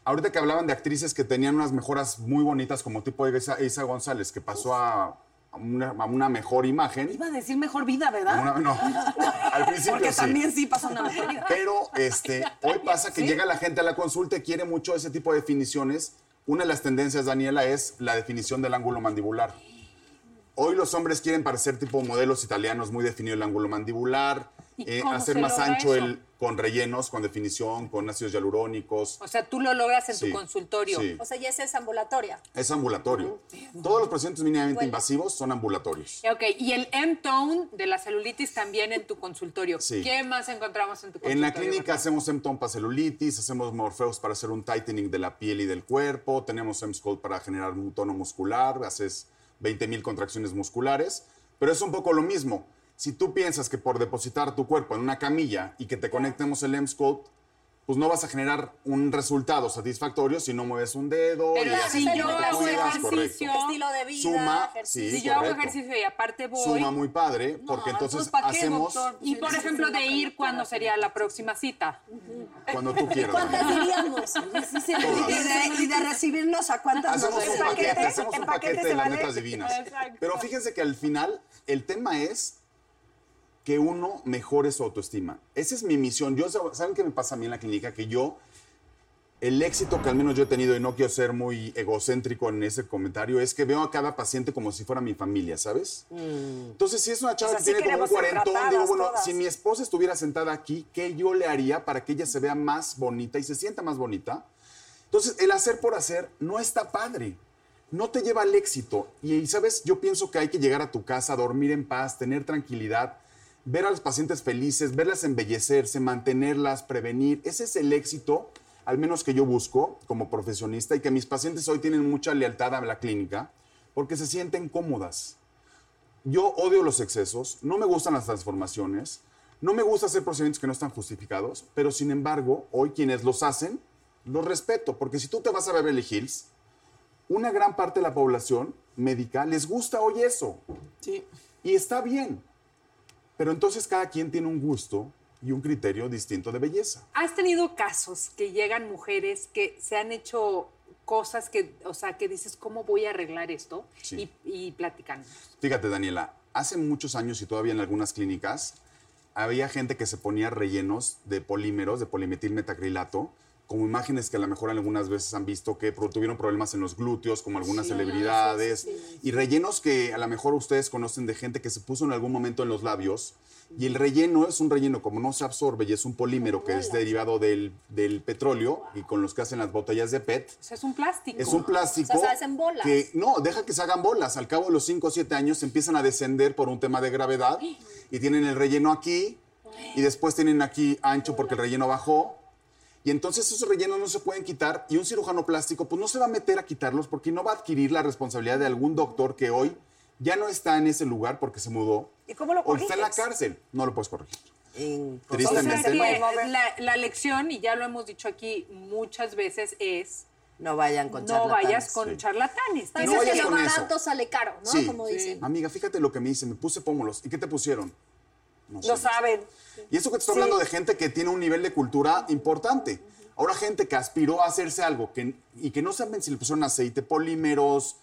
Ahorita que hablaban de actrices que tenían unas mejoras muy bonitas, como tipo Isa, Isa González, que pasó a, una, a una mejor imagen. Iba a decir mejor vida, ¿verdad? Una- no, al principio Porque sí. también sí pasa una mejor vida. Pero este, hoy pasa que llega la gente a la consulta y quiere mucho ese tipo de definiciones. Una de las tendencias, Daniela, es la definición del ángulo mandibular. Hoy los hombres quieren parecer tipo modelos italianos, muy definido el ángulo mandibular, ¿Y eh, hacer más ancho eso? el con rellenos, con definición, con ácidos hialurónicos. O sea, tú lo logras en Sí, tu consultorio. sí. O sea, ya es ambulatoria. Es ambulatorio. Todos los procedimientos mínimamente invasivos son ambulatorios. Ok, y el M-Tone de la celulitis también en tu consultorio. Sí. ¿Qué más encontramos en tu consultorio? En la clínica hacemos M-Tone para celulitis, hacemos Morpheus para hacer un tightening de la piel y del cuerpo, tenemos M-Sculpt para generar un tono muscular, haces 20 mil contracciones musculares, pero es un poco lo mismo. Si tú piensas que por depositar tu cuerpo en una camilla y que te conectemos el M-Sculpt, pues no vas a generar un resultado satisfactorio si no mueves un dedo Pero y haces si yo hago cuidas, correcto. ejercicio, Estilo de vida, Suma, ejercicio. sí, si yo hago ejercicio y aparte voy... Suma muy padre, porque entonces hacemos Y por ejemplo, de ir, ¿cuándo sería la próxima cita? cuando tú quieras. ¿Cuántas diríamos? Y de, y de recibirnos a cuántas nos Hacemos un vemos? paquete, paquete, hacemos un paquete paquete de las vale. netas divinas. Exacto. Pero fíjense que al final el tema es que uno mejore su autoestima. Esa es mi misión. Yo, ¿Saben qué me pasa a mí en la clínica? Que yo, el éxito que al menos yo he tenido, y no quiero ser muy egocéntrico en ese comentario, es que veo a cada paciente como si fuera mi familia, ¿sabes? Entonces, si es una chava O sea, que sí tiene como un cuarentón, digo, bueno, todas. si mi esposa estuviera sentada aquí, ¿qué yo le haría para que ella se vea más bonita y se sienta más bonita? Entonces, el hacer por hacer no está padre. No te lleva al éxito. Y, ¿sabes? Yo pienso que hay que llegar a tu casa, dormir en paz, tener tranquilidad, ver a los pacientes felices, verlas embellecerse, mantenerlas, prevenir. Ese es el éxito, al menos que yo busco como profesionista, y que mis pacientes hoy tienen mucha lealtad a la clínica porque se sienten cómodas. Yo odio los excesos, no me gustan las transformaciones, no me gusta hacer procedimientos que no están justificados, pero sin embargo, hoy quienes los hacen Lo respeto, porque si tú te vas a Beverly Hills, una gran parte de la población médica les gusta hoy eso. Sí. Y está bien. Pero entonces cada quien tiene un gusto y un criterio distinto de belleza. ¿Has tenido casos que llegan mujeres que se han hecho cosas que, o sea, que dices, ¿cómo voy a arreglar esto? Sí. Y, y platican. Fíjate, Daniela, hace muchos años y todavía en algunas clínicas había gente que se ponía rellenos de polímeros, de polimetil metacrilato, como imágenes que a lo mejor algunas veces han visto que tuvieron problemas en los glúteos, como algunas celebridades, y rellenos que a lo mejor ustedes conocen de gente que se puso en algún momento en los labios, y el relleno es un relleno como no se absorbe y es un polímero que es derivado del, del petróleo y con los que hacen las botellas de PET. O sea, es un plástico. Es un plástico O sea, se hacen bolas. que no, deja que se hagan bolas. Al cabo de los 5 o 7 años empiezan a descender por un tema de gravedad y tienen el relleno aquí y después tienen aquí ancho porque el relleno bajó. Y entonces esos rellenos no se pueden quitar y un cirujano plástico pues no se va a meter a quitarlos porque no va a adquirir la responsabilidad de algún doctor que hoy ya no está en ese lugar porque se mudó ¿Y cómo lo o está en la corriges? cárcel. No lo puedes corregir. En- O sea, Tristemente. que la, la lección, y ya lo hemos dicho aquí muchas veces, es No vayan con no charlatanes. vayas con Sí. charlatanes. Parece No que vayas lo con barato eso. sale caro, ¿no? Sí. Como dicen. Amiga, fíjate lo que me dice. Me puse pómulos. ¿Y qué te pusieron? No Lo sé. saben. Y eso que te estoy hablando de gente que tiene un nivel de cultura importante. Ahora gente que aspiró a hacerse algo que, y que no saben si le pusieron aceite, polímeros.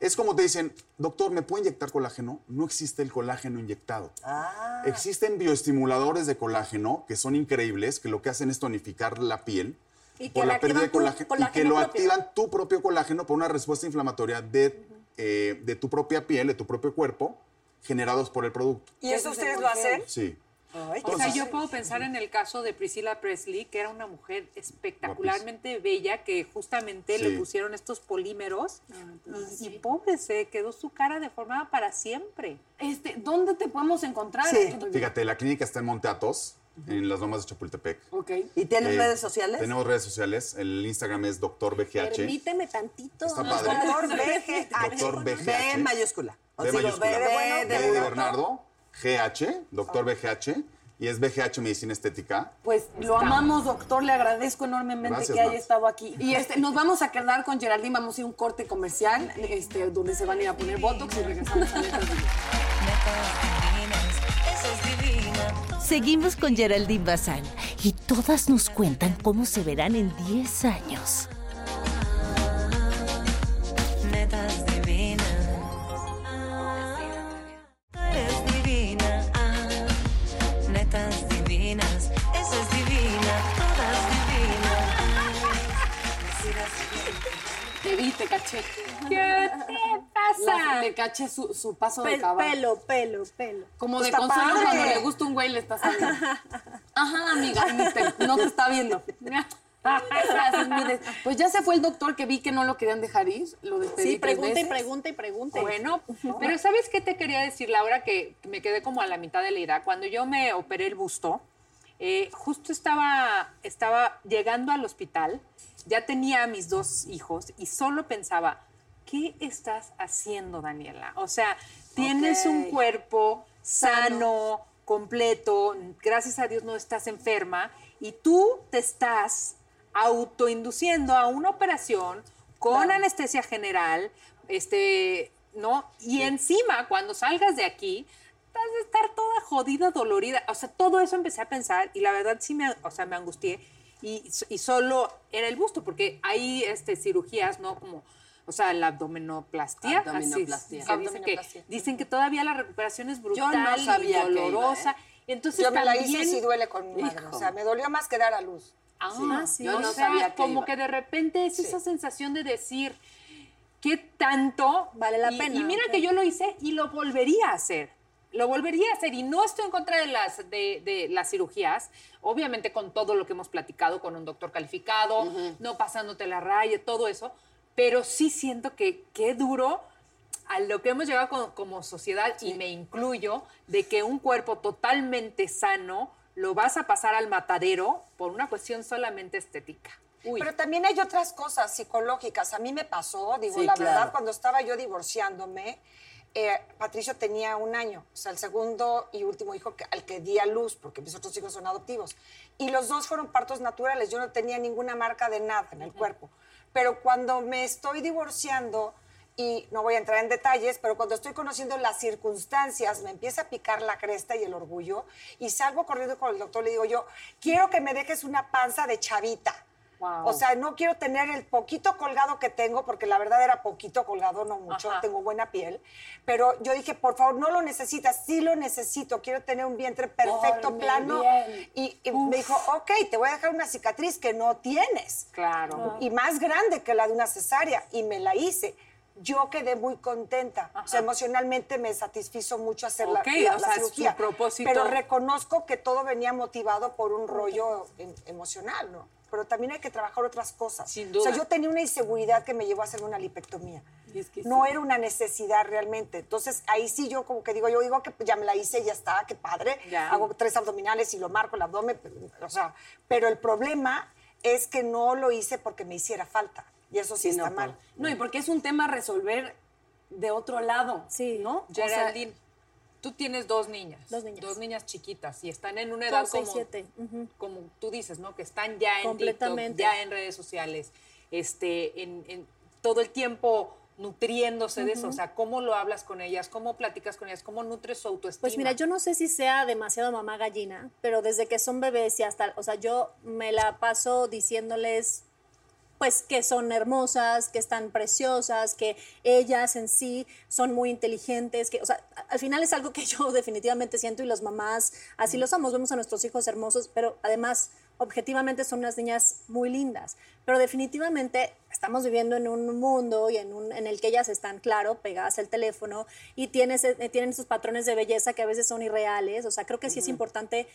Es como te dicen, doctor, ¿me puede inyectar colágeno? No existe el colágeno inyectado. Ah, Existen bioestimuladores de colágeno que son increíbles, que lo que hacen es tonificar la piel Y por la pérdida de tu colágeno, y que colágeno lo propio. activan tu propio colágeno por una respuesta inflamatoria de, eh, de tu propia piel, de tu propio cuerpo, generados por el producto. ¿Y eso ustedes lo hacen? Sí. Ay, O sea, yo puedo pensar en el caso de Priscilla Presley, que era una mujer espectacularmente bella, que justamente Sí. le pusieron estos polímeros y, y pobre, se quedó su cara deformada para siempre. Este, ¿Dónde te podemos encontrar? Sí. Fíjate, la clínica está en Monte Athos, en las lomas de Chapultepec. Ok. ¿Y tienes Eh, redes sociales? Tenemos redes sociales. El Instagram es Dr. BGH. Permíteme tantito. Está padre. Doctor BGH. Doctor B mayúscula. O B digo, mayúscula. B de bueno, B de de bueno. Bernardo. GH. Doctor BGH. Y es BGH Medicina Estética. Pues lo amamos, doctor. Le agradezco enormemente Gracias, que haya estado aquí. Y este, nos vamos a quedar con Geraldine. Vamos a ir a un corte comercial este, donde se van a ir a poner botox y regresamos. Seguimos con Geraldine Bazán y todas nos cuentan cómo se verán en 10 años. Te caché. ¿Qué te pasa? La- le caché su, su paso de caballo. pelo, pelo, pelo. Como Pues de consuelo padre. cuando le gusta un güey le estás hablando. Ajá, amiga, te- no te está viendo. Pues ya se fue el doctor que vi que no lo querían dejar ir. Lo despedí Sí, pregunta y pregunta y pregunta. Bueno, pero ¿sabes qué te quería decir, Laura? Que me quedé como a la mitad de la idea. Cuando yo me operé el busto, eh, justo estaba, estaba llegando al hospital, ya tenía a mis dos hijos y solo pensaba, ¿qué estás haciendo, Daniela? O sea, tienes un cuerpo sano, completo, gracias a Dios no estás enferma y tú te estás autoinduciendo a una operación con anestesia general, este, ¿no? Y encima, cuando salgas de aquí, vas a estar toda jodida, dolorida. O sea, todo eso empecé a pensar y la verdad sí me, o sea, me angustié y, y solo era el busto, porque hay este, cirugías, ¿no? Como, o sea, la abdominoplastia. así Abdominoplastia. que, dicen que todavía la recuperación es brutal no sabía y que iba, dolorosa. ¿eh? Entonces Yo me la hice y sí duele con mi madre. O sea, me dolió más que dar a luz. Ah, sí. yo o no sea, sabía que como iba. que de repente es esa sensación de decir, ¿qué tanto Vale la Y- pena, Y mira que yo lo hice y lo volvería a hacer. Lo volvería a hacer y no estoy en contra de las, de, de las cirugías, obviamente con todo lo que hemos platicado con un doctor calificado, no pasándote la raya, todo eso, pero sí siento que qué duro a lo que hemos llegado con- como sociedad, y me incluyo, de que un cuerpo totalmente sano lo vas a pasar al matadero por una cuestión solamente estética. Uy. Pero también hay otras cosas psicológicas. A mí me pasó, digo, Sí, la claro. verdad, cuando estaba yo divorciándome, eh, Patricio tenía un año, o sea, el segundo y último hijo que- al que di a luz, porque mis otros hijos son adoptivos. Y los dos fueron partos naturales, yo no tenía ninguna marca de nada en el cuerpo. Pero cuando me estoy divorciando, y no voy a entrar en detalles, pero cuando estoy conociendo las circunstancias, me empieza a picar la cresta y el orgullo, y salgo corriendo con el doctor, le digo yo, quiero que me dejes una panza de chavita. Wow. O sea, no quiero tener el poquito colgado que tengo, porque la verdad era poquito colgado, no mucho, Ajá. tengo buena piel. Pero yo dije, por favor, no lo necesitas, sí lo necesito, quiero tener un vientre perfecto, Dorme plano. bien. Y, y me dijo, ok, te voy a dejar una cicatriz que no tienes. Claro. Y más grande que la de una cesárea. Y me la hice. Yo quedé muy contenta. O sea, emocionalmente me satisfizo mucho hacer la- Ok, la, o la sea, su cirugía. propósito- Pero reconozco que todo venía motivado por un rollo em- emocional, ¿no? Pero también hay que trabajar otras cosas. Sin O sea, duda. yo tenía una inseguridad que me llevó a hacer una lipectomía. Y es que no sí. era una necesidad realmente. Entonces, ahí sí yo como que digo, yo digo que ya me la hice, ya está, qué padre. Ya. Hago tres abdominales y lo marco el abdomen, o sea, pero el problema es que no lo hice porque me hiciera falta. Y eso sí, Sí, no, está mal. No, y porque es un tema a resolver de otro lado. Sí. ¿no? O sea, Geraldine, tú tienes dos niñas. Dos niñas. Dos niñas chiquitas y están en una edad como, siete. Ujú. como tú dices, ¿no? Que están ya en TikTok, ya en redes sociales, este, en, en todo el tiempo nutriéndose de eso. O sea, ¿cómo lo hablas con ellas? ¿Cómo platicas con ellas? ¿Cómo nutres su autoestima? Pues mira, yo no sé si sea demasiado mamá gallina, pero desde que son bebés y hasta, o sea, yo me la paso diciéndoles pues que son hermosas, que están preciosas, que ellas en sí son muy inteligentes, que, o sea, al final es algo que yo definitivamente siento y las mamás así lo somos, vemos a nuestros hijos hermosos, pero además objetivamente son unas niñas muy lindas, pero definitivamente estamos viviendo en un mundo y en, un, en el que ellas están, claro, pegadas al teléfono y tienes, eh, tienen esos patrones de belleza que a veces son irreales, o sea, creo que sí es importante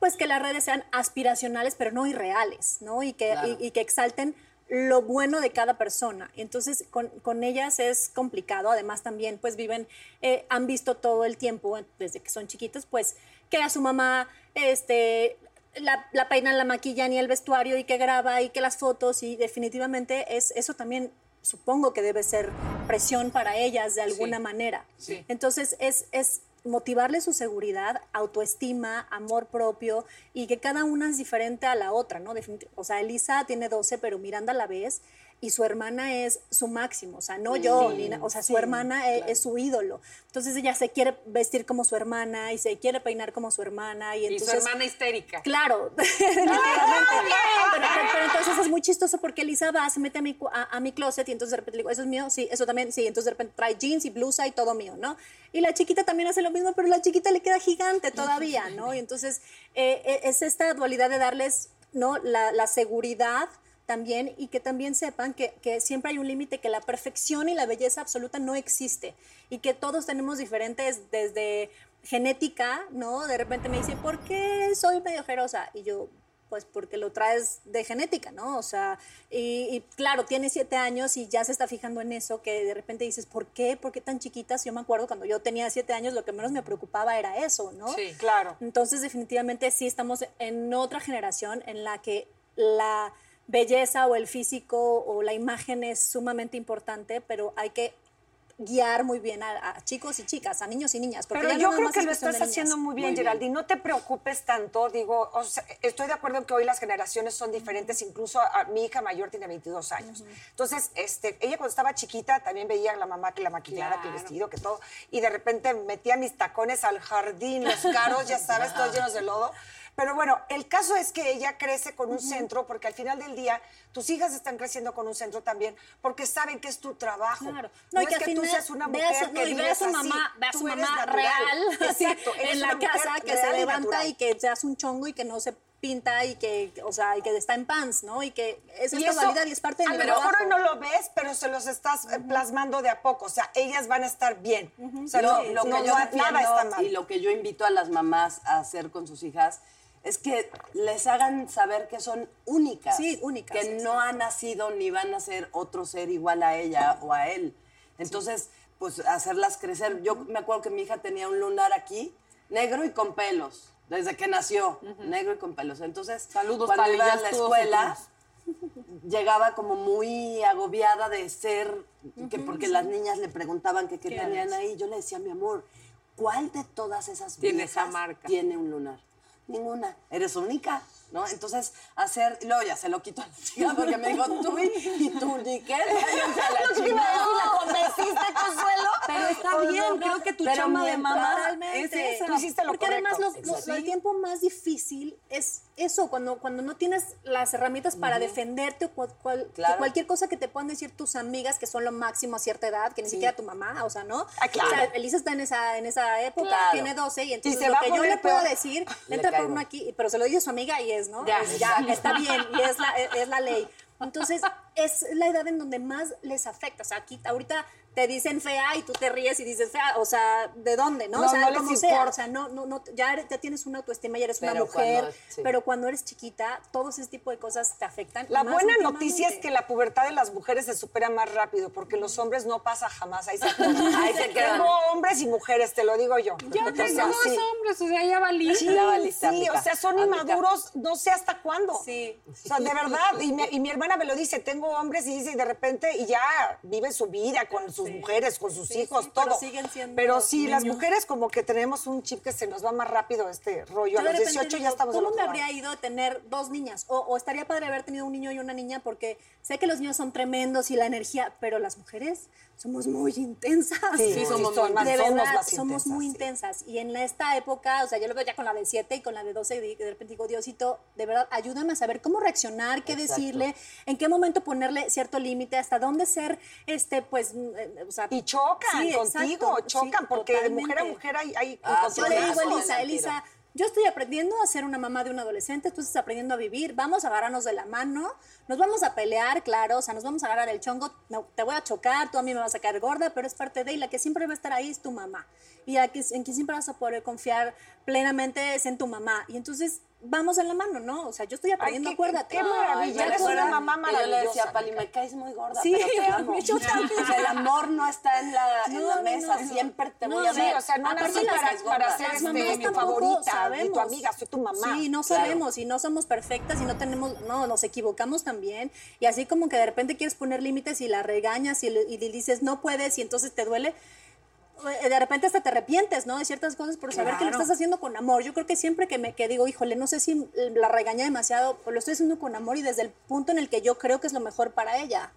pues que las redes sean aspiracionales, pero no irreales, ¿no? Y que, Claro. y, y que exalten lo bueno de cada persona. Entonces, con, con ellas es complicado. Además, también, pues, viven, eh, han visto todo el tiempo, eh, desde que son chiquitos, pues, que a su mamá, este, la, la peinan, la maquillan y el vestuario y que graba y que las fotos y definitivamente es, eso también supongo que debe ser presión para ellas de alguna Sí. manera. Sí. Entonces, es, es motivarle su seguridad, autoestima, amor propio y que cada una es diferente a la otra, ¿no? O sea, Elisa tiene 12, pero Miranda la ves y su hermana es su máximo, o sea, no yo, ni na- o sea, su hermana e- es, su ídolo. Entonces ella se quiere vestir como su hermana y se quiere peinar como su hermana y y su entonces... hermana histérica. Claro, definitivamente. Pero, pero- pero entonces es muy chistoso porque Elisa va, se mete a mi, a, a mi closet y entonces de repente le digo, ¿eso es mío? Sí, eso también, sí. Entonces de repente trae jeans y blusa y todo mío, ¿no? Y la chiquita también hace lo mismo, pero la chiquita le queda gigante todavía, ¿no? Y entonces eh, eh, es esta dualidad de darles, ¿no? La, la seguridad también y que también sepan que, que siempre hay un límite, que la perfección y la belleza absoluta no existe y que todos tenemos diferentes desde genética, ¿no? De repente me dice, ¿por qué soy medio ojerosa? Y yo, pues porque lo traes de genética, ¿no? O sea, y, y claro, tiene siete años y ya se está fijando en eso, que de repente dices, ¿por qué? ¿Por qué tan chiquitas? Yo me acuerdo cuando yo tenía siete años, lo que menos me preocupaba era eso, ¿no? Sí. Claro. Entonces, definitivamente sí estamos en otra generación en la que la belleza o el físico o la imagen es sumamente importante, pero hay que guiar muy bien a, a chicos y chicas, a niños y niñas. Porque Pero yo no creo que lo estás haciendo muy bien, Geraldine. No te preocupes tanto. Digo, o sea, estoy de acuerdo en que hoy las generaciones son diferentes. Incluso a, mi hija mayor tiene 22 años. Entonces, este, ella cuando estaba chiquita también veía a la mamá que la maquillara, que el vestido, que todo. Y de repente metía mis tacones al jardín, los caros, ya sabes, todos llenos de lodo. Pero bueno, el caso es que ella crece con un centro, porque al final del día tus hijas están creciendo con un centro también, porque saben que es tu trabajo. Claro. No, y es que que, tú seas una mujer su- que no, y vea a su así. mamá, vea a su eres mamá real, Exacto, en la casa, que se levanta natural. y que se hace un chongo y que no se pinta y que, o sea, y que está en pants, ¿no? Y que es Y esta y es parte de a mi lo mejor no lo ves, pero se los estás eh, plasmando de a poco. O sea, ellas van a estar bien. O sea, lo, no, lo que no- yo no- defiendo nada está mal. y lo que yo invito a las mamás a hacer con sus hijas es que les hagan saber que son únicas. Sí, únicas, Que no han nacido ni van a ser otro ser igual a ella o a él. Entonces, pues hacerlas crecer. Yo me acuerdo que mi hija tenía un lunar aquí, negro y con pelos, desde que nació, negro y con pelos. Entonces, Saludos cuando iba a la escuela, llegaba como muy agobiada de ser, que porque las niñas le preguntaban que qué ¿Qué tenían eres? ahí. Yo le decía, mi amor, ¿cuál de todas esas Tiene esa marca. tiene un lunar? Ninguna. Eres única, ¿no? Entonces, hacer... y Luego ya se lo quito a la chica porque me dijo, tú y, y tú, ni qué, a la chingada. ¿La convenciste, Consuelo? Pero está ¿O bien, no? creo que tu Pero chamba de mamá es esa. Tú hiciste lo Porque además los- los- el tiempo más difícil es eso, cuando, cuando no tienes las herramientas para defenderte o cual- cual- que Claro. cualquier cosa que te puedan decir tus amigas que son lo máximo a cierta edad, que ni siquiera tu mamá, o sea, ¿no? Ah, claro. O sea, Elisa está en esa, en esa época, Claro. tiene 12 y entonces lo a que yo le puedo decir, Le entra por uno aquí, pero se lo dice su amiga y es, ¿no? Ya. Es- ya, está bien y es la, es la ley. Entonces, es la edad en donde más les afecta. O sea, aquí ahorita te dicen fea y tú te ríes y dices fea, o sea, ¿de dónde, no? No, o sea, no como sea, o sea, no, no, no, ya, eres- ya tienes una autoestima, ya eres una mujer, cuando- sí. pero cuando eres chiquita, todos ese tipo de cosas te afectan. La buena noticia es que la pubertad de las mujeres se supera más rápido, porque los hombres no pasa jamás, ahí se atoran. Ahí se quedan. Tengo hombres y mujeres, te lo digo yo. Ya O tengo sea, dos sí. hombres, o sea, ya valí. Sí, Ya sí, o sea, son inmaduros, no sé hasta cuándo. Sí. O sea, de verdad, y mi, y mi hermana me lo dice, tengo hombres y dice, y de repente, y ya vive su vida con sus mujeres, con sus Sí, hijos, sí, todo. pero siguen siendo Pero sí, las mujeres como que tenemos un chip que se nos va más rápido este rollo. Yo A los repente 18 ya estamos ¿Cómo me habría ido de tener dos niñas? O, o estaría padre haber tenido un niño y una niña porque sé que los niños son tremendos y la energía, pero las mujeres somos muy intensas. Sí, Sí, somos son muy- más- de somos más somos intensas, muy sí. intensas. Y en esta época, o sea, yo lo veo ya con la de 7 y con la de 12, y de repente digo, Diosito, de verdad, ayúdame a saber cómo reaccionar, qué Exacto. decirle, en qué momento ponerle cierto límite, hasta dónde ser, este, pues, mm, eh, o sea... Y chocan Sí, contigo, exacto, chocan, sí, porque de mujer a mujer hay, hay Ah, Yo le digo Elisa. Elisa, yo estoy aprendiendo a ser una mamá de un adolescente, tú estás aprendiendo a vivir, vamos a agarrarnos de la mano, nos vamos a pelear, claro, o sea, nos vamos a agarrar el chongo, no, te voy a chocar, tú a mí me vas a caer gorda, pero es parte de, y la que siempre va a estar ahí es tu mamá, y la que, en quien siempre vas a poder confiar plenamente es en tu mamá, y entonces vamos en la mano, ¿no? O sea, yo estoy aprendiendo, qué- acuérdate. qué maravilla, Ay, eres ¿me una mamá Que Yo le decía maravillosa. Pali, me caes muy gorda, Sí, pero te amo. yo también. O sea, el amor no está en la, en mesa, no. siempre te No, voy a sí, ver. o sea, no nací para, para ser este, mi favorita y tu sabemos. amiga, soy tu mamá. Sí, no Claro. sabemos y no somos perfectas y no tenemos, no, nos equivocamos también. Y así como que de repente quieres poner límites y la regañas y, le- y le dices no puedes y entonces te duele. Eh, De repente hasta te arrepientes, ¿no? De ciertas cosas por saber que lo estás haciendo con amor. Yo creo que siempre que me que digo, híjole, no sé si la regañé demasiado, pues lo estoy haciendo con amor y desde el punto en el que yo creo que es lo mejor para ella.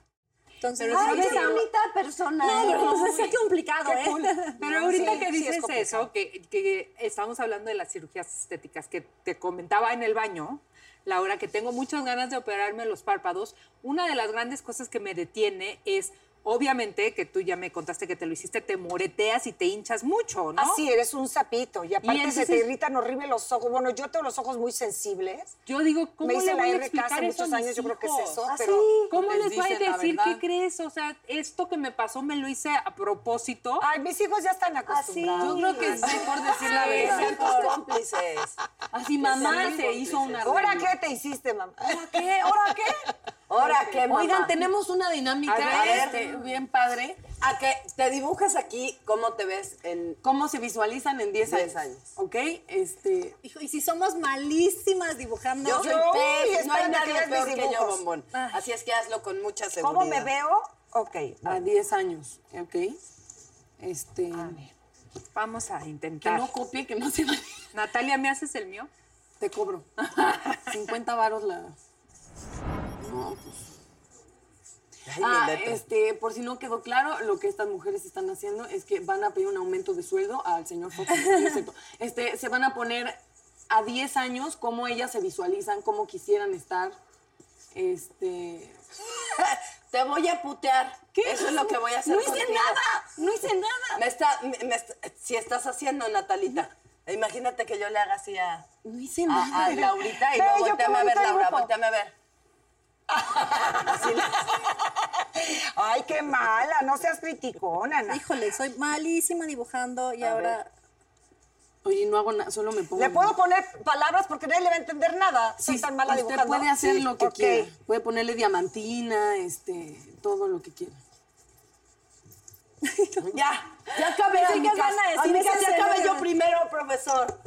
Entonces, Pero Ay, ¿sabes qué bonita persona. no, pero eres. pues, es complicado, Qué ¿eh? cool. Pero No, ahorita sí, que sí, es dices complicado. eso, que, que estamos hablando de las cirugías estéticas, que te comentaba en el baño, Laura, que tengo muchas ganas de operarme los párpados, una de las grandes cosas que me detiene es, obviamente, que tú ya me contaste que te lo hiciste, te moreteas y te hinchas mucho, ¿no? Así, eres un sapito. Y aparte se entonces- te irritan horrible los ojos. Bueno, yo tengo los ojos muy sensibles. Yo digo, ¿cómo Me hice le la voy a RK explicar hace eso a muchos años, yo creo que es eso, ¿Ah, pero- sí? ¿Cómo Les les voy a la decir qué crees? O sea, esto que me pasó me lo hice a propósito. Ay, mis hijos ya están acostumbrados. Yo creo que es mejor decir la verdad. tus cómplices. Así mamá sean se hizo una ¿Ahora qué te hiciste, mamá? ¿Ahora qué? ¿Ahora qué? Ahora, ¿qué, mamá? Oigan, tenemos una dinámica A ver. este, bien padre. A que te dibujas aquí cómo te ves en... ¿Cómo se visualizan en 10 años? 10 años. ¿Ok? Este, Hijo, y si somos malísimas dibujando. Yo soy pez, no hay que nadie mis peor que yo, bombón. Ay. Así es que hazlo con mucha seguridad. ¿Cómo me veo? Ok. a 10 años. ¿Ok? Este. Vamos a Que intentar. no copie, que no se vaya. Natalia, ¿me haces el mío? Te cobro. 50 varos la. No. Ay, Ah, este, por si no quedó claro, lo que estas mujeres están haciendo es que van a pedir un aumento de sueldo al señor Fox. Este, se van a poner a 10 años cómo ellas se visualizan, cómo quisieran estar. Este. Te voy a putear. Eso es lo que voy a hacer No hice contigo. nada, no hice nada. Me está, me- me está- si estás haciendo, Natalita, imagínate que yo le haga así a, No hice nada. a Laurita y luego qué volteame a ver, Laura, volteame a ver. Ay, qué mala, no seas criticona, Ana. Híjole, soy malísima dibujando y A ahora. Oye, no hago nada, solo me pongo. Le puedo poner palabras porque nadie le va a entender nada. Soy Sí, tan mala usted dibujando. puede hacer Sí, lo que ok. quiera. Puede ponerle diamantina, este, todo lo que quiera. Ya, ya acabé, que van a decir ya acabé yo primero, profesor.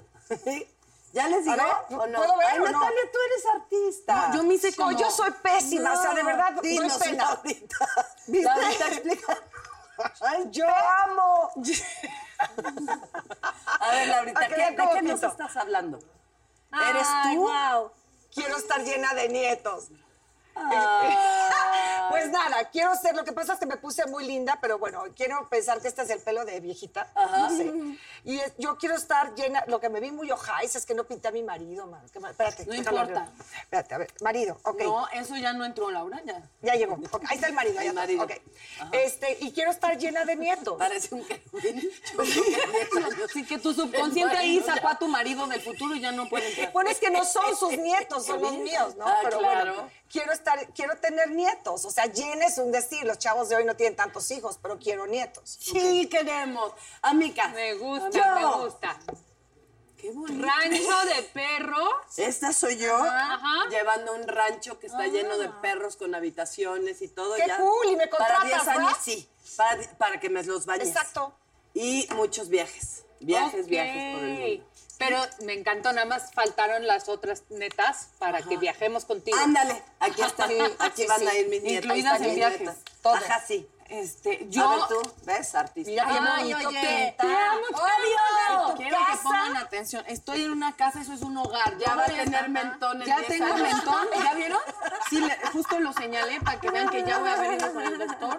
¿Ya les digo? A ver, ¿O no? ¿puedo ver Ay, o no? Natalia, tú eres artista. No, yo me hice No, como... yo soy pésima, o sea, de verdad, doy Dinos, pena. Laurita. ¿Viste? Laurita, explica. Ay, Yo amo. A ver, Laurita, ¿qué- ¿de qué nos estás hablando? ¿Eres Ay, tú? wow. Quiero estar llena de nietos. Ah. Pues nada, quiero ser, lo que pasa es que me puse muy linda, pero bueno, quiero pensar que este es el pelo de viejita, no sé. Y es- yo quiero estar llena, lo que me vi muy ojais es que no pinté a mi marido, man. Que Espérate. No importa. Espérate, a ver, marido, ok. No, eso ya no entró, Laura, ya. Ya llegó. Ahí está el marido. El marido. Este, y quiero estar llena de nietos. Parece un. Así que tu subconsciente ahí sacó a tu marido del futuro y ya no puede entrar. Bueno, es que no son sus nietos, son los míos, ¿no? Ah, Pero claro. bueno, quiero estar, quiero tener nietos. O sea, es un decir, los chavos de hoy no tienen tantos hijos, pero quiero nietos. Sí, queremos. Amiga. Me gusta, Yo. me gusta. Qué bonito. Rancho de perros. Esta soy yo Ajá. llevando un rancho que está lleno de perros con habitaciones y todo. ¡Qué ya. cool! Y me Para contratas, 10 años, sí. Para, para que me los bañes. Exacto. Y muchos viajes. Viajes, viajes por el mundo. Pero me encantó, nada más faltaron las otras netas para que viajemos contigo. Ándale, aquí está. Sí, aquí sí, van sí. a ir mis nietas. Incluidas están en viajes. Todas. Ajá, sí. Este, Yo, yo... a ver tú, ¿ves? Artista. Mira Ay, bonito oye, que te está. amo, Obvio. ¿Tu Quiero que pongan atención. Estoy en una casa, eso es un hogar. Ya va a tener mentón en Ya 10 tengo años. mentón, ¿ya vieron? Sí, le- justo lo señalé para que vean que ya voy a ido con el doctor.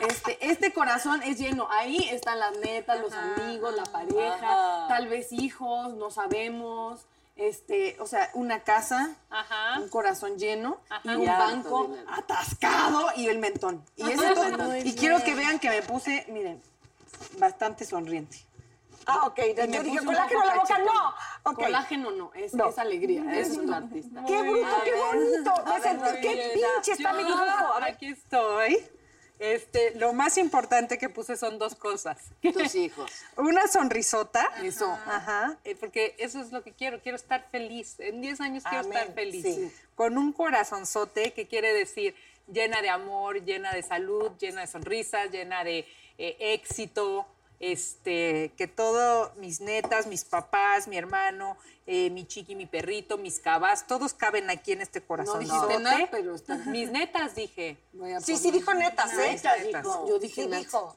Este, este corazón es lleno. Ahí están las netas, los amigos, la pareja, tal vez hijos, no sabemos. Este, o sea, una casa, Ajá. un corazón lleno y un banco dinero. atascado y el mentón. Y, eso todo- y quiero que vean que me puse, miren, bastante sonriente. Ah, ok. Y Yo me dije, colágeno en la boca, no. Colágeno no, es, No. es alegría. Es un artista. ¡Qué bruto, qué bonito! ver, ¡Qué pinche está mi dibujo! A ver, Aquí estoy. Este, lo más importante que puse son dos cosas. Tus hijos. Una sonrisota. Eso. Ajá. eh, Porque eso es lo que quiero. Quiero estar feliz. En 10 años quiero estar feliz. sí. Con un corazonzote que quiere decir llena de amor, llena de salud, llena de sonrisas, llena de eh, éxito. Este, que todo, mis netas, mis papás, mi hermano, eh, mi chiqui, mi perrito, mis cabas, todos caben aquí en este corazón. dijiste nada, pero está- Mis netas dije. Sí, sí dijo netas, ¿eh? Netas, dijo. Yo dije dijo.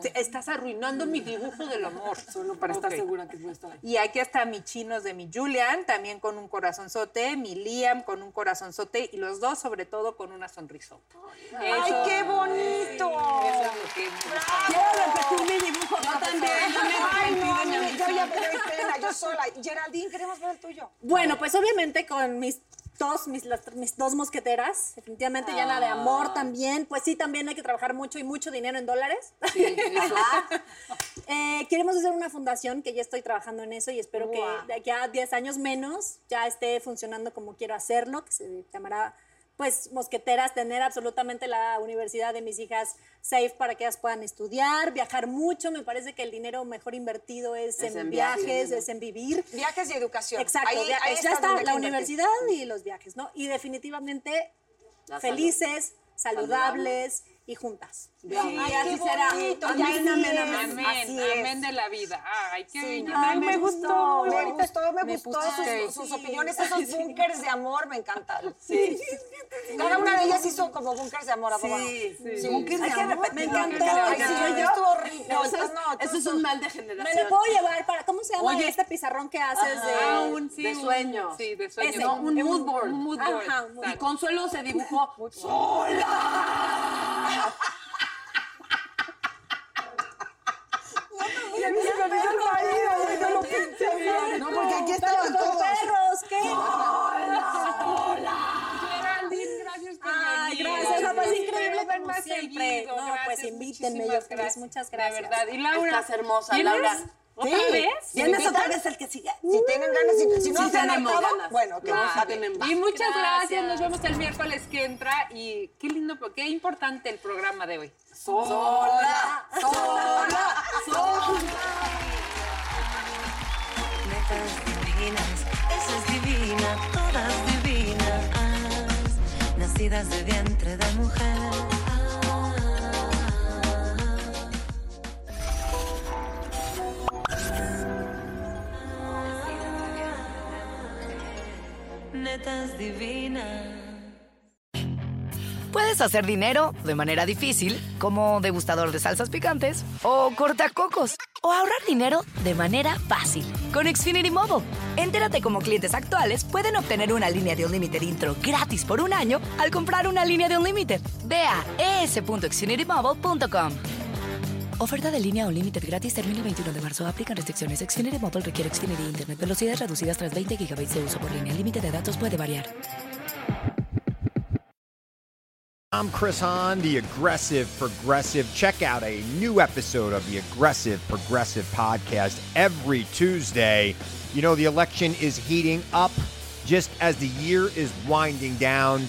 Te- estás arruinando mi dibujo del amor. Solo para estar Ok. segura que voy a estar ahí. Y aquí está mi chinos de mi Julian, también con un corazonzote, mi Liam con un corazonzote y los dos sobre todo con una sonrisota. ¡Ay, Eso- qué bonito! Eso es lo que. Quiero repetir mi Yo también, yo me Ay, no, yo ya me doy pena, yo sola. Geraldine, queremos ver el tuyo. Bueno, pues obviamente con mis dos, mis, las- mis dos mosqueteras, definitivamente llena de amor también. Pues sí, también hay que trabajar mucho y mucho dinero en dólares. Eh, queremos hacer una fundación que ya estoy trabajando en eso y espero que de aquí a 10 años menos ya esté funcionando como quiero hacerlo, que se llamará pues mosqueteras, tener absolutamente la universidad de mis hijas safe para que ellas puedan estudiar, viajar mucho, me parece que el dinero mejor invertido es, Es en, en viajes, viajes. es en vivir. Viajes y educación. Exacto, Ahí- ya está la universidad y los viajes, ¿no? Y definitivamente La felices, saludables y juntas. Sí, Ay, así qué será. bonito, Amén, y así amén, amén. Amén, Así amén de la vida. Ay, qué bello. Ay, me gustó, me Ahorita gustó, me me gustó sus, sus opiniones, esos bunkers de amor me encantaron. Sí. Cada una de ellas hizo como bunkers de amor, abogado. Sí, Sí. Bunkers de amor. Me encantó. Ay, sí, sí, yo- estuvo horrible. No, eso, es, no, eso es entonces- un mal de Me generación. lo puedo llevar para, ¿cómo se llama Oye. este pizarrón que haces de... Ah, un, sí, De sueño. Sí, de sueño. Un mood board. Un mood board. Ajá, un mood Y exacto. Consuelo se dibujó No, porque aquí estaban Con todos. perros, ¿qué? Geraldine, gracias por Ay, venir. gracias, papá, es increíble Ven como más siempre. seguido, No, pues gracias, invítenme, muchísimas yo feliz, muchas De gracias. verdad. Y Laura. Estás hermosa, ¿tienes Laura. ¿Otra Sí. vez? ¿Tienes ¿Me otra vez el que sigue? Si tienen ganas, si, si no Sí se han tenemos hartado, ganas. bueno, que No, bien. tenemos. Y muchas gracias. Gracias. Nos vemos el miércoles que entra. Y qué lindo, qué importante el programa de hoy. Sola, sola, sola. Netas divinas, esa es divina, todas divinas, nacidas de vientre de mujer. Puedes hacer dinero de manera difícil, como degustador de salsas picantes, o cortacocos, o ahorrar dinero de manera fácil con Xfinity Mobile. Entérate cómo clientes actuales pueden obtener una línea de un límite intro gratis por un año al comprar una línea de un límite. Ve a. Oferta de línea o límite gratis termina el 21 de marzo. Aplican restricciones. Xfinity requiere Xfinity Internet. Velocidades reducidas tras 20 GB de uso por línea. El límite de datos puede variar. I'm Chris Hahn, the Aggressive Progressive. Check out a new episode of the Aggressive Progressive podcast every Tuesday. You know, the election is heating up just as the year is winding down.